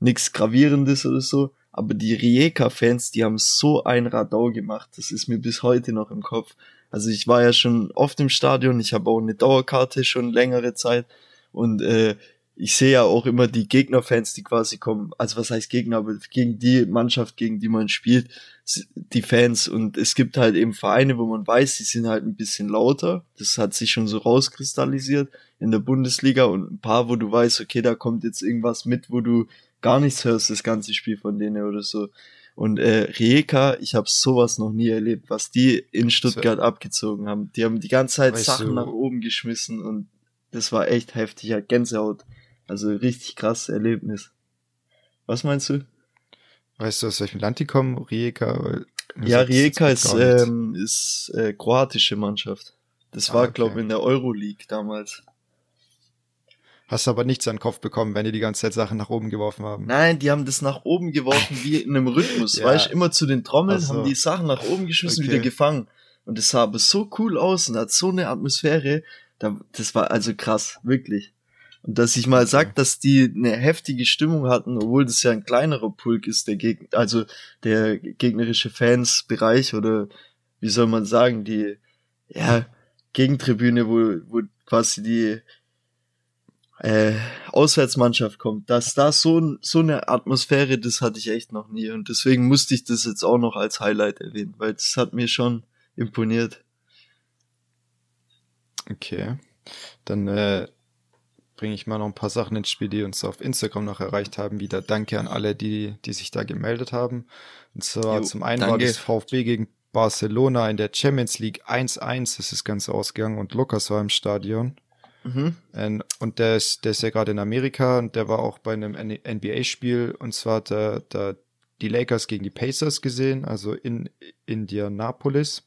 A: nichts Gravierendes oder so. Aber die Rijeka-Fans, die haben so ein Radau gemacht. Das ist mir bis heute noch im Kopf. Also ich war ja schon oft im Stadion. Ich habe auch eine Dauerkarte schon längere Zeit. Und äh, ich sehe ja auch immer die Gegnerfans, die quasi kommen, also was heißt Gegner, aber gegen die Mannschaft, gegen die man spielt, die Fans. Und es gibt halt eben Vereine, wo man weiß, die sind halt ein bisschen lauter. Das hat sich schon so rauskristallisiert in der Bundesliga und ein paar, wo du weißt, okay, da kommt jetzt irgendwas mit, wo du gar nichts hörst, das ganze Spiel von denen oder so. Und äh, Rijeka, ich habe sowas noch nie erlebt, was die in Stuttgart so. abgezogen haben. Die haben die ganze Zeit weißt Sachen du, nach oben geschmissen und das war echt heftig, ja, Gänsehaut. Also richtig krasses Erlebnis. Was meinst du?
B: Weißt du, aus welchem Land die kommen? Rijeka?
A: Ja, Rijeka ist, ähm, ist äh, kroatische Mannschaft. Das ah, war, okay. glaube ich, in der Euroleague damals.
B: Hast aber nichts an den Kopf bekommen, wenn die die ganze Zeit Sachen nach oben geworfen haben.
A: Nein, die haben das nach oben geworfen wie in einem Rhythmus. ja. Weißt immer zu den Trommeln, so. haben die Sachen nach oben geschmissen, okay. wieder gefangen. Und das sah aber so cool aus und hat so eine Atmosphäre. Das war also krass, wirklich. Und dass ich mal sag, dass die eine heftige Stimmung hatten, obwohl das ja ein kleinerer Pulk ist, der Gegner, also der gegnerische Fansbereich oder wie soll man sagen, die ja, Gegentribüne, wo, wo quasi die äh, Auswärtsmannschaft kommt, dass da so, so eine Atmosphäre, das hatte ich echt noch nie. Und deswegen musste ich das jetzt auch noch als Highlight erwähnen, weil das hat mir schon imponiert.
B: Okay. Dann äh, bringe ich mal noch ein paar Sachen ins Spiel, die uns auf Instagram noch erreicht haben. Wieder danke an alle, die, die sich da gemeldet haben. Und zwar jo, zum einen danke. war das VfB gegen Barcelona in der Champions League 1-1 ist das Ganze ausgegangen und Lukas war im Stadion. Mhm. Und der ist, der ist ja gerade in Amerika und der war auch bei einem NBA-Spiel und zwar hat er da die Lakers gegen die Pacers gesehen, also in Indianapolis.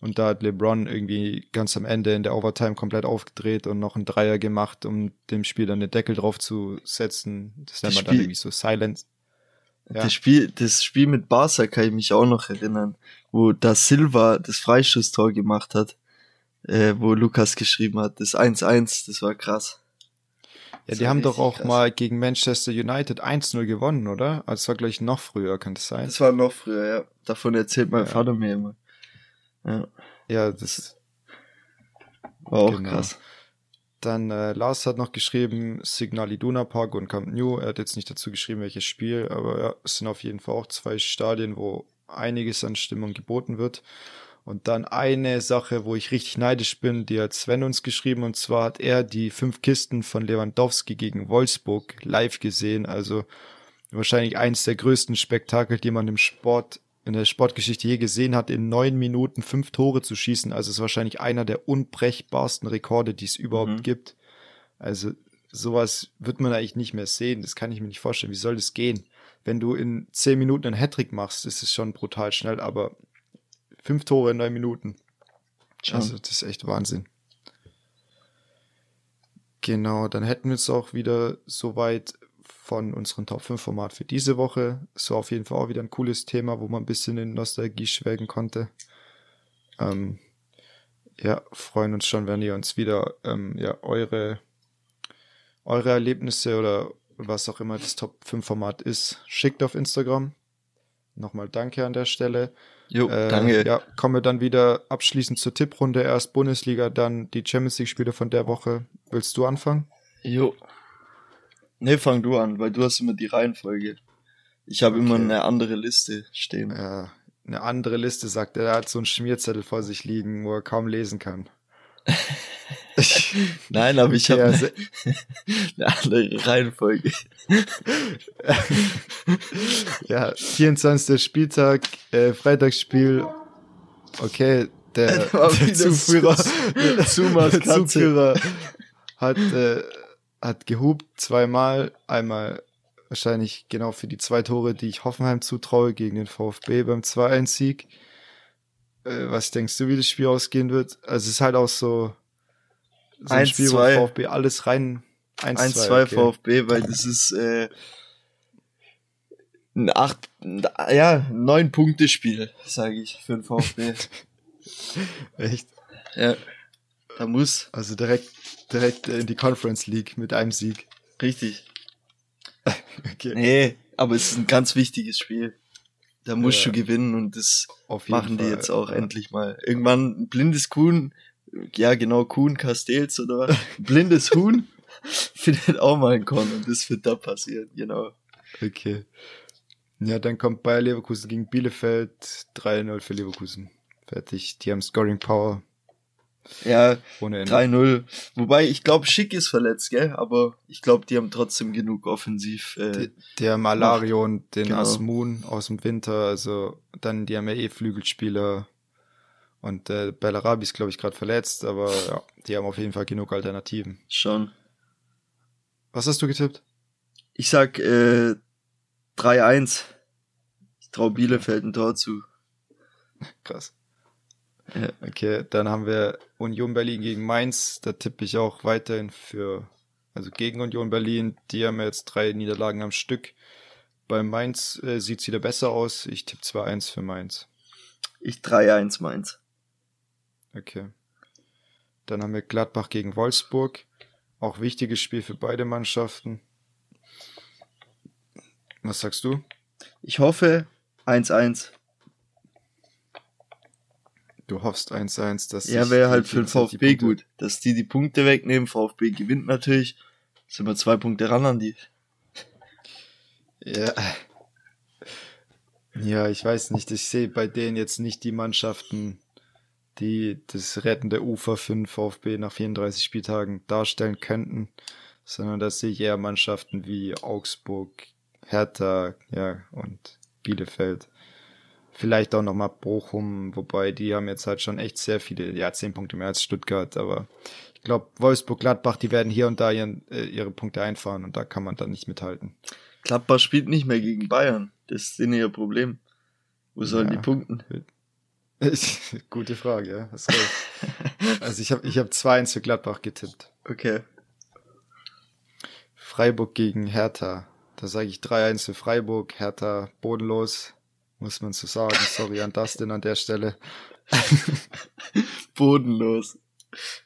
B: Und da hat LeBron irgendwie ganz am Ende in der Overtime komplett aufgedreht und noch einen Dreier gemacht, um dem Spiel dann den Deckel drauf zu setzen. Das nennt man dann irgendwie so Silence.
A: Ja. Das Spiel, das Spiel mit Barca kann ich mich auch noch erinnern, wo da Silva das Freischusstor gemacht hat, äh, wo Lukas geschrieben hat, das 1-1, das war krass.
B: Ja, die haben doch auch krass. mal gegen Manchester United 1-0 gewonnen, oder? Also es war gleich noch früher, kann das sein?
A: Das war noch früher, ja. Davon erzählt mein ja. Vater mir immer.
B: Ja, ja das
A: war auch genau. krass.
B: Dann äh, Lars hat noch geschrieben, Signal Iduna Park und Camp Nou. Er hat jetzt nicht dazu geschrieben, welches Spiel, aber ja, es sind auf jeden Fall auch zwei Stadien, wo einiges an Stimmung geboten wird. Und dann eine Sache, wo ich richtig neidisch bin, die hat Sven uns geschrieben, und zwar hat er die fünf Kisten von Lewandowski gegen Wolfsburg live gesehen. Also wahrscheinlich eins der größten Spektakel, die man im Sport in der Sportgeschichte je gesehen hat, in neun Minuten fünf Tore zu schießen. Also ist wahrscheinlich einer der unbrechbarsten Rekorde, die es überhaupt mhm. gibt. Also sowas wird man eigentlich nicht mehr sehen. Das kann ich mir nicht vorstellen. Wie soll das gehen? Wenn du in zehn Minuten einen Hattrick machst, ist es schon brutal schnell, aber fünf Tore in neun Minuten. Schon. Also das ist echt Wahnsinn. Genau, dann hätten wir es auch wieder soweit von unserem Top 5 Format für diese Woche. So auf jeden Fall auch wieder ein cooles Thema, wo man ein bisschen in Nostalgie schwelgen konnte. Ähm, ja, freuen uns schon, wenn ihr uns wieder ähm, ja, eure, eure Erlebnisse oder was auch immer das Top 5 Format ist, schickt auf Instagram. Nochmal danke an der Stelle.
A: Jo, äh, danke.
B: Ja, kommen wir dann wieder abschließend zur Tipprunde. Erst Bundesliga, dann die Champions League Spiele von der Woche. Willst du anfangen?
A: Jo, Nee, fang du an, weil du hast immer die Reihenfolge. Ich habe okay. immer eine andere Liste stehen.
B: Ja, eine andere Liste, sagt er. Er hat so einen Schmierzettel vor sich liegen, wo er kaum lesen kann.
A: Nein, aber ich habe also, eine andere Reihenfolge.
B: ja, 24. Spieltag, äh, Freitagsspiel. Okay, der, der Zuführer, der Zuführer hat äh, hat gehupt zweimal, einmal wahrscheinlich genau für die zwei Tore, die ich Hoffenheim zutraue gegen den VfB beim 2-1-Sieg. Äh, was denkst du, wie das Spiel ausgehen wird? Also es ist halt auch so,
A: so ein 1, Spiel, wo
B: VfB alles rein
A: 1-2 okay. VfB, weil das ist äh, ein acht, ja, neun Punkte Spiel, sage ich, für den VfB.
B: Echt?
A: Ja. Da muss.
B: Also direkt direkt in die Conference League mit einem Sieg.
A: Richtig. okay. Nee, aber es ist ein ganz wichtiges Spiel. Da musst ja. du gewinnen und das machen die jetzt auch ja. endlich mal. Irgendwann ein blindes Kuhn, ja genau, Kuhn Castells oder was? blindes Huhn findet auch mal ein Korn und das wird da passieren, genau.
B: Okay. Ja, dann kommt Bayer Leverkusen gegen Bielefeld 3-0 für Leverkusen. Fertig. Die haben Scoring Power.
A: Ja, 3-0. Wobei, ich glaube, Schick ist verletzt, gell? Aber ich glaube, die haben trotzdem genug offensiv. Äh,
B: der Malario und den genau. Asmun aus dem Winter, also dann, die haben ja eh Flügelspieler. Und äh, Bellarabi ist, glaube ich, gerade verletzt, aber ja, die haben auf jeden Fall genug Alternativen.
A: Schon.
B: Was hast du getippt?
A: Ich sag äh, 3-1. Ich traue Bielefeld ein Tor zu.
B: Krass. Okay, dann haben wir Union Berlin gegen Mainz. Da tippe ich auch weiterhin für, also gegen Union Berlin. Die haben jetzt drei Niederlagen am Stück. Bei Mainz äh, sieht es wieder besser aus. Ich tippe 2-1 für Mainz.
A: Ich 3-1 Mainz.
B: Okay. Dann haben wir Gladbach gegen Wolfsburg. Auch wichtiges Spiel für beide Mannschaften. Was sagst du?
A: Ich hoffe 1-1.
B: Du hoffst 1-1, dass
A: Ja, wäre halt für den VfB gut, dass die die Punkte wegnehmen. VfB gewinnt natürlich. Sind wir zwei Punkte ran an die.
B: Ja. Ja, ich weiß nicht. Ich sehe bei denen jetzt nicht die Mannschaften, die das rettende Ufer für den VfB nach 34 Spieltagen darstellen könnten, sondern da sehe ich eher Mannschaften wie Augsburg, Hertha, ja, und Bielefeld. Vielleicht auch nochmal Bochum, wobei die haben jetzt halt schon echt sehr viele, ja, zehn Punkte mehr als Stuttgart, aber ich glaube, Wolfsburg, Gladbach, die werden hier und da ihren, äh, ihre Punkte einfahren und da kann man dann nicht mithalten.
A: Gladbach spielt nicht mehr gegen Bayern. Das ist denn ihr Problem. Wo sollen ja. die punkten?
B: Gute Frage, ja. Hast recht. also ich habe ich hab 2-1 für Gladbach getippt.
A: Okay.
B: Freiburg gegen Hertha. Da sage ich 3-1 für Freiburg. Hertha bodenlos, muss man so sagen. Sorry an Dustin an der Stelle.
A: bodenlos.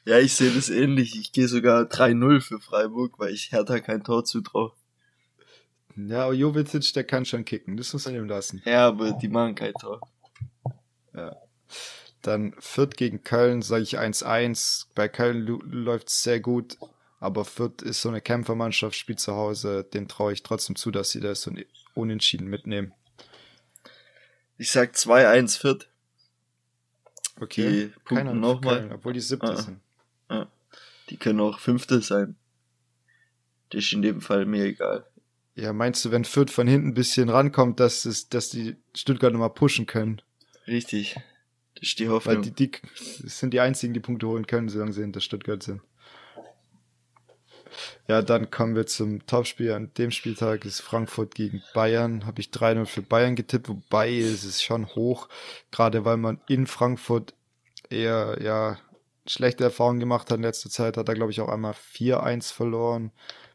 A: Ja, ich sehe das ähnlich. Ich gehe sogar 3-0 für Freiburg, weil ich Hertha kein Tor zutraue.
B: Ja, aber Jovetic, der kann schon kicken. Das muss man ihm lassen.
A: Ja, aber die machen kein Tor.
B: Ja. Dann Fürth gegen Köln, sage ich 1-1. Bei Köln läuft es sehr gut, aber Fürth ist so eine Kämpfermannschaft, spielt zu Hause. Dem traue ich trotzdem zu, dass sie das so Unentschieden mitnehmen.
A: Ich sag 2-1 Fürth.
B: Okay. Die punkten nochmal. Obwohl die siebte ah, sind.
A: Ah. Die können auch fünfte sein. Das ist in dem Fall mir egal.
B: Ja, meinst du, wenn Fürth von hinten ein bisschen rankommt, dass es, dass die Stuttgart nochmal pushen können?
A: Richtig. Das ist die Hoffnung.
B: Weil die, die sind die einzigen, die Punkte holen können, solange sie hinter Stuttgart sind. Ja, dann kommen wir zum Topspiel. An dem Spieltag ist Frankfurt gegen Bayern. Habe ich 3-0 für Bayern getippt, wobei es ist schon hoch, gerade weil man in Frankfurt eher ja schlechte Erfahrungen gemacht hat in letzter Zeit. Hat er, glaube ich, auch einmal 4-1 verloren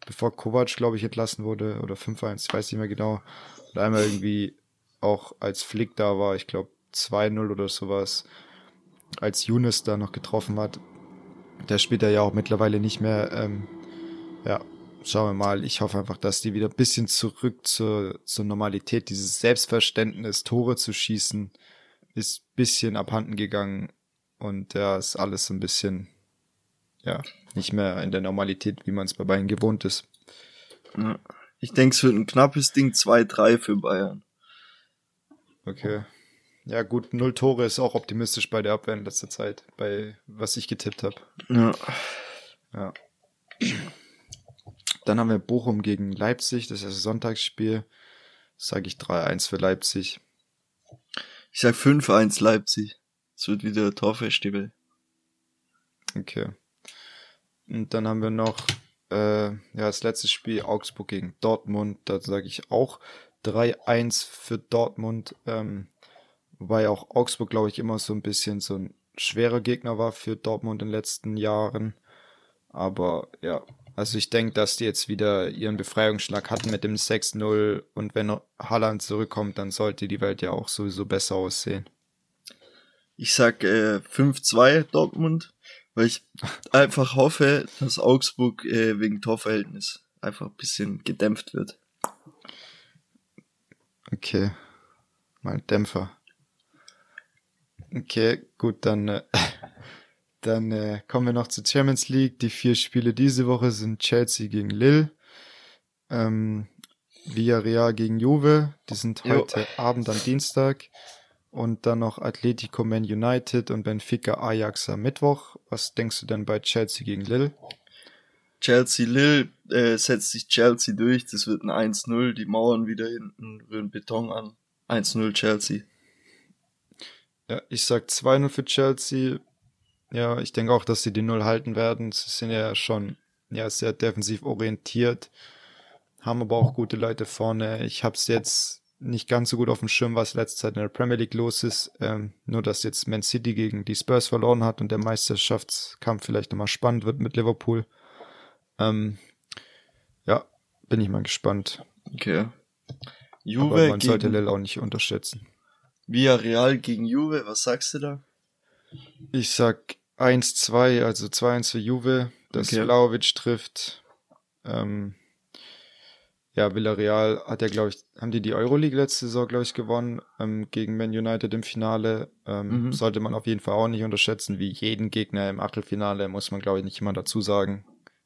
B: bevor Kovac, glaube ich, entlassen wurde, oder 5-1, ich weiß nicht mehr genau. Und einmal irgendwie auch als Flick da war, ich glaube 2-0 oder sowas, als Younes da noch getroffen hat. Der spielt er ja auch mittlerweile nicht mehr. Ähm, ja, schauen wir mal. Ich hoffe einfach, dass die wieder ein bisschen zurück zur, zur Normalität, dieses Selbstverständnis, Tore zu schießen, ist ein bisschen abhanden gegangen. Und ja, ist alles ein bisschen, ja, nicht mehr in der Normalität, wie man es bei Bayern gewohnt ist.
A: Ja. Ich denke, es wird ein knappes Ding 2-3 für Bayern.
B: Okay. Ja, gut, null Tore ist auch optimistisch bei der Abwehr in letzter Zeit, bei was ich getippt habe.
A: Ja.
B: Ja. Dann haben wir Bochum gegen Leipzig, das ist das Sonntagsspiel. Sage ich 3-1 für Leipzig.
A: Ich sag 5-1 Leipzig. Es wird wieder Torfestival.
B: Okay. Und dann haben wir noch äh, ja, das letzte Spiel Augsburg gegen Dortmund. Da sage ich auch 3-1 für Dortmund. Ähm, wobei auch Augsburg, glaube ich, immer so ein bisschen so ein schwerer Gegner war für Dortmund in den letzten Jahren. Aber ja, also ich denke, dass die jetzt wieder ihren Befreiungsschlag hatten mit dem 6-0 und wenn Haaland zurückkommt, dann sollte die Welt ja auch sowieso besser aussehen.
A: Ich sag äh, 5-2 Dortmund weil ich einfach hoffe, dass Augsburg äh, wegen Torverhältnis einfach ein bisschen gedämpft wird.
B: Okay. Mal Dämpfer. Okay, gut, dann, äh, dann äh, kommen wir noch zur Champions League. Die vier Spiele diese Woche sind Chelsea gegen Lille, ähm, Villarreal gegen Juve, die sind heute jo. Abend am Dienstag und dann noch Atletico Man United und Benfica Ajax am Mittwoch. Was denkst du denn bei Chelsea gegen Lille?
A: Chelsea Lille äh, setzt sich Chelsea durch. Das wird ein 1-0. Die Mauern wieder hinten rühren Beton an. 1-0 Chelsea.
B: Ja, ich sag 2-0 für Chelsea. Ja, ich denke auch, dass sie die Null halten werden. Sie sind ja schon ja, sehr defensiv orientiert, haben aber auch gute Leute vorne. Ich habe es jetzt nicht ganz so gut auf dem Schirm, was letzte Zeit in der Premier League los ist. Ähm, nur, dass jetzt Man City gegen die Spurs verloren hat und der Meisterschaftskampf vielleicht nochmal spannend wird mit Liverpool. Ähm, ja, bin ich mal gespannt.
A: Okay.
B: Juve Aber man sollte Lille auch nicht unterschätzen.
A: Villarreal gegen Juve, was sagst du da?
B: Ich sag 1-2, also 2-1 für Juve, dass okay. Vlaovic trifft. Ähm, ja, Villarreal hat ja, glaube ich, haben die die Euroleague letzte Saison, glaube ich, gewonnen ähm, gegen Man United im Finale. Ähm, mhm. Sollte man auf jeden Fall auch nicht unterschätzen, wie jeden Gegner im Achtelfinale, muss man, glaube ich, nicht immer dazu sagen.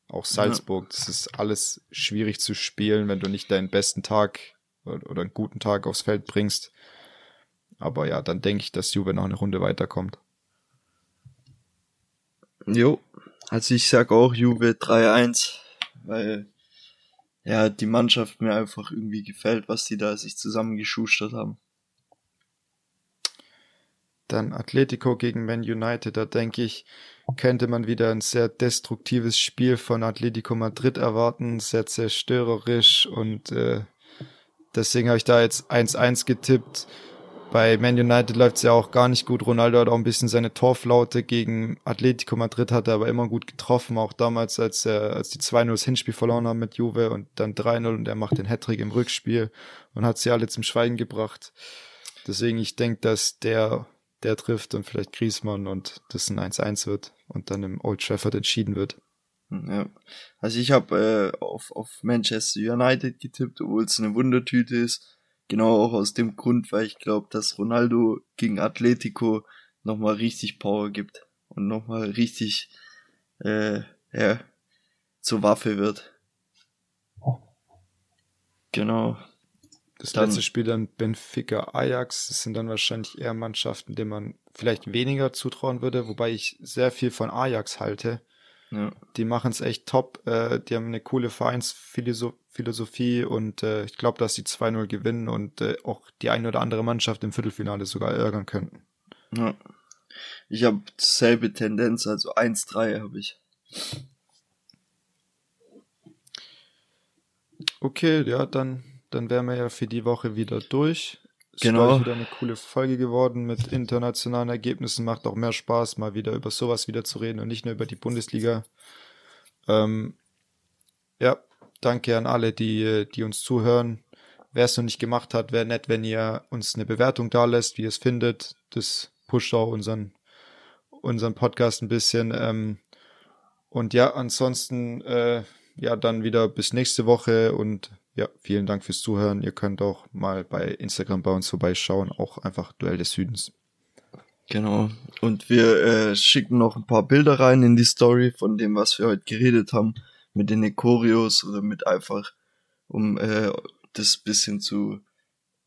B: auch Salzburg. Ja. Das ist alles schwierig zu spielen, wenn du nicht deinen besten Tag oder einen guten Tag aufs Feld bringst. Aber ja, dann denke ich, dass Juve noch eine Runde weiterkommt.
A: Jo, also ich sag auch Juve 3-1, weil ja die Mannschaft mir einfach irgendwie gefällt, was die da sich zusammengeschustert haben.
B: Dann Atletico gegen Man United, da denke ich, könnte man wieder ein sehr destruktives Spiel von Atletico Madrid erwarten, sehr zerstörerisch und äh, deswegen habe ich da jetzt 1-1 getippt. Bei Man United läuft es ja auch gar nicht gut. Ronaldo hat auch ein bisschen seine Torflaute gegen Atletico Madrid, hat er aber immer gut getroffen, auch damals, als, er, als die 2-0 das Hinspiel verloren haben mit Juve und dann 3-0 und er macht den Hattrick im Rückspiel und hat sie alle zum Schweigen gebracht. Deswegen, ich denke, dass der der trifft und vielleicht Griezmann und das ein 1-1 wird und dann im Old Trafford entschieden wird.
A: Hm, ja. Also ich habe äh, auf, auf Manchester United getippt, obwohl es eine Wundertüte ist. Genau auch aus dem Grund, weil ich glaube, dass Ronaldo gegen Atletico nochmal richtig Power gibt und nochmal richtig äh, ja, zur Waffe wird. Genau.
B: Das dann, letzte Spiel dann Benfica Ajax, das sind dann wahrscheinlich eher Mannschaften, denen man vielleicht weniger zutrauen würde, wobei ich sehr viel von Ajax halte. Ja. Die machen es echt top, äh, die haben eine coole Vereinsphilosophie und äh, ich glaube, dass sie 2-0 gewinnen und äh, auch die eine oder andere Mannschaft im Viertelfinale sogar ärgern könnten.
A: Ja. Ich habe selbe Tendenz, also 1-3 habe ich.
B: Okay, ja, dann dann wären wir ja für die Woche wieder durch. Genau. Ist wieder eine coole Folge geworden mit internationalen Ergebnissen. Macht auch mehr Spaß, mal wieder über sowas wieder zu reden und nicht nur über die Bundesliga. Ähm, ja, danke an alle, die, die uns zuhören. Wer es noch nicht gemacht hat, wäre nett, wenn ihr uns eine Bewertung da lässt, wie ihr es findet. Das pusht auch unseren, unseren Podcast ein bisschen. Ähm, und ja, ansonsten, äh, ja, dann wieder bis nächste Woche und ja, vielen Dank fürs Zuhören. Ihr könnt auch mal bei Instagram bei uns vorbeischauen, auch einfach Duell des Südens.
A: Genau. Und wir äh, schicken noch ein paar Bilder rein in die Story von dem, was wir heute geredet haben, mit den Ekorios oder mit einfach, um äh, das bisschen zu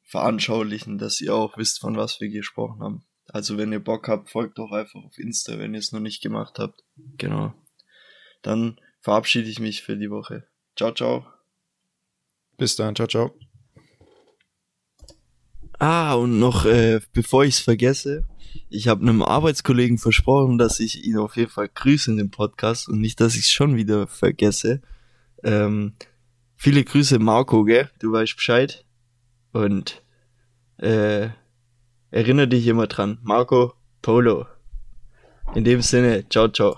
A: veranschaulichen, dass ihr auch wisst, von was wir gesprochen haben. Also wenn ihr Bock habt, folgt doch einfach auf Insta, wenn ihr es noch nicht gemacht habt. Genau. Dann verabschiede ich mich für die Woche. Ciao, ciao.
B: Bis dann, ciao, ciao.
A: Ah, und noch, äh, bevor ich es vergesse, ich habe einem Arbeitskollegen versprochen, dass ich ihn auf jeden Fall grüße in dem Podcast und nicht, dass ich es schon wieder vergesse. Ähm, viele Grüße, Marco, gell? Du weißt Bescheid. Und äh, erinnere dich immer dran. Marco Polo. In dem Sinne, ciao, ciao.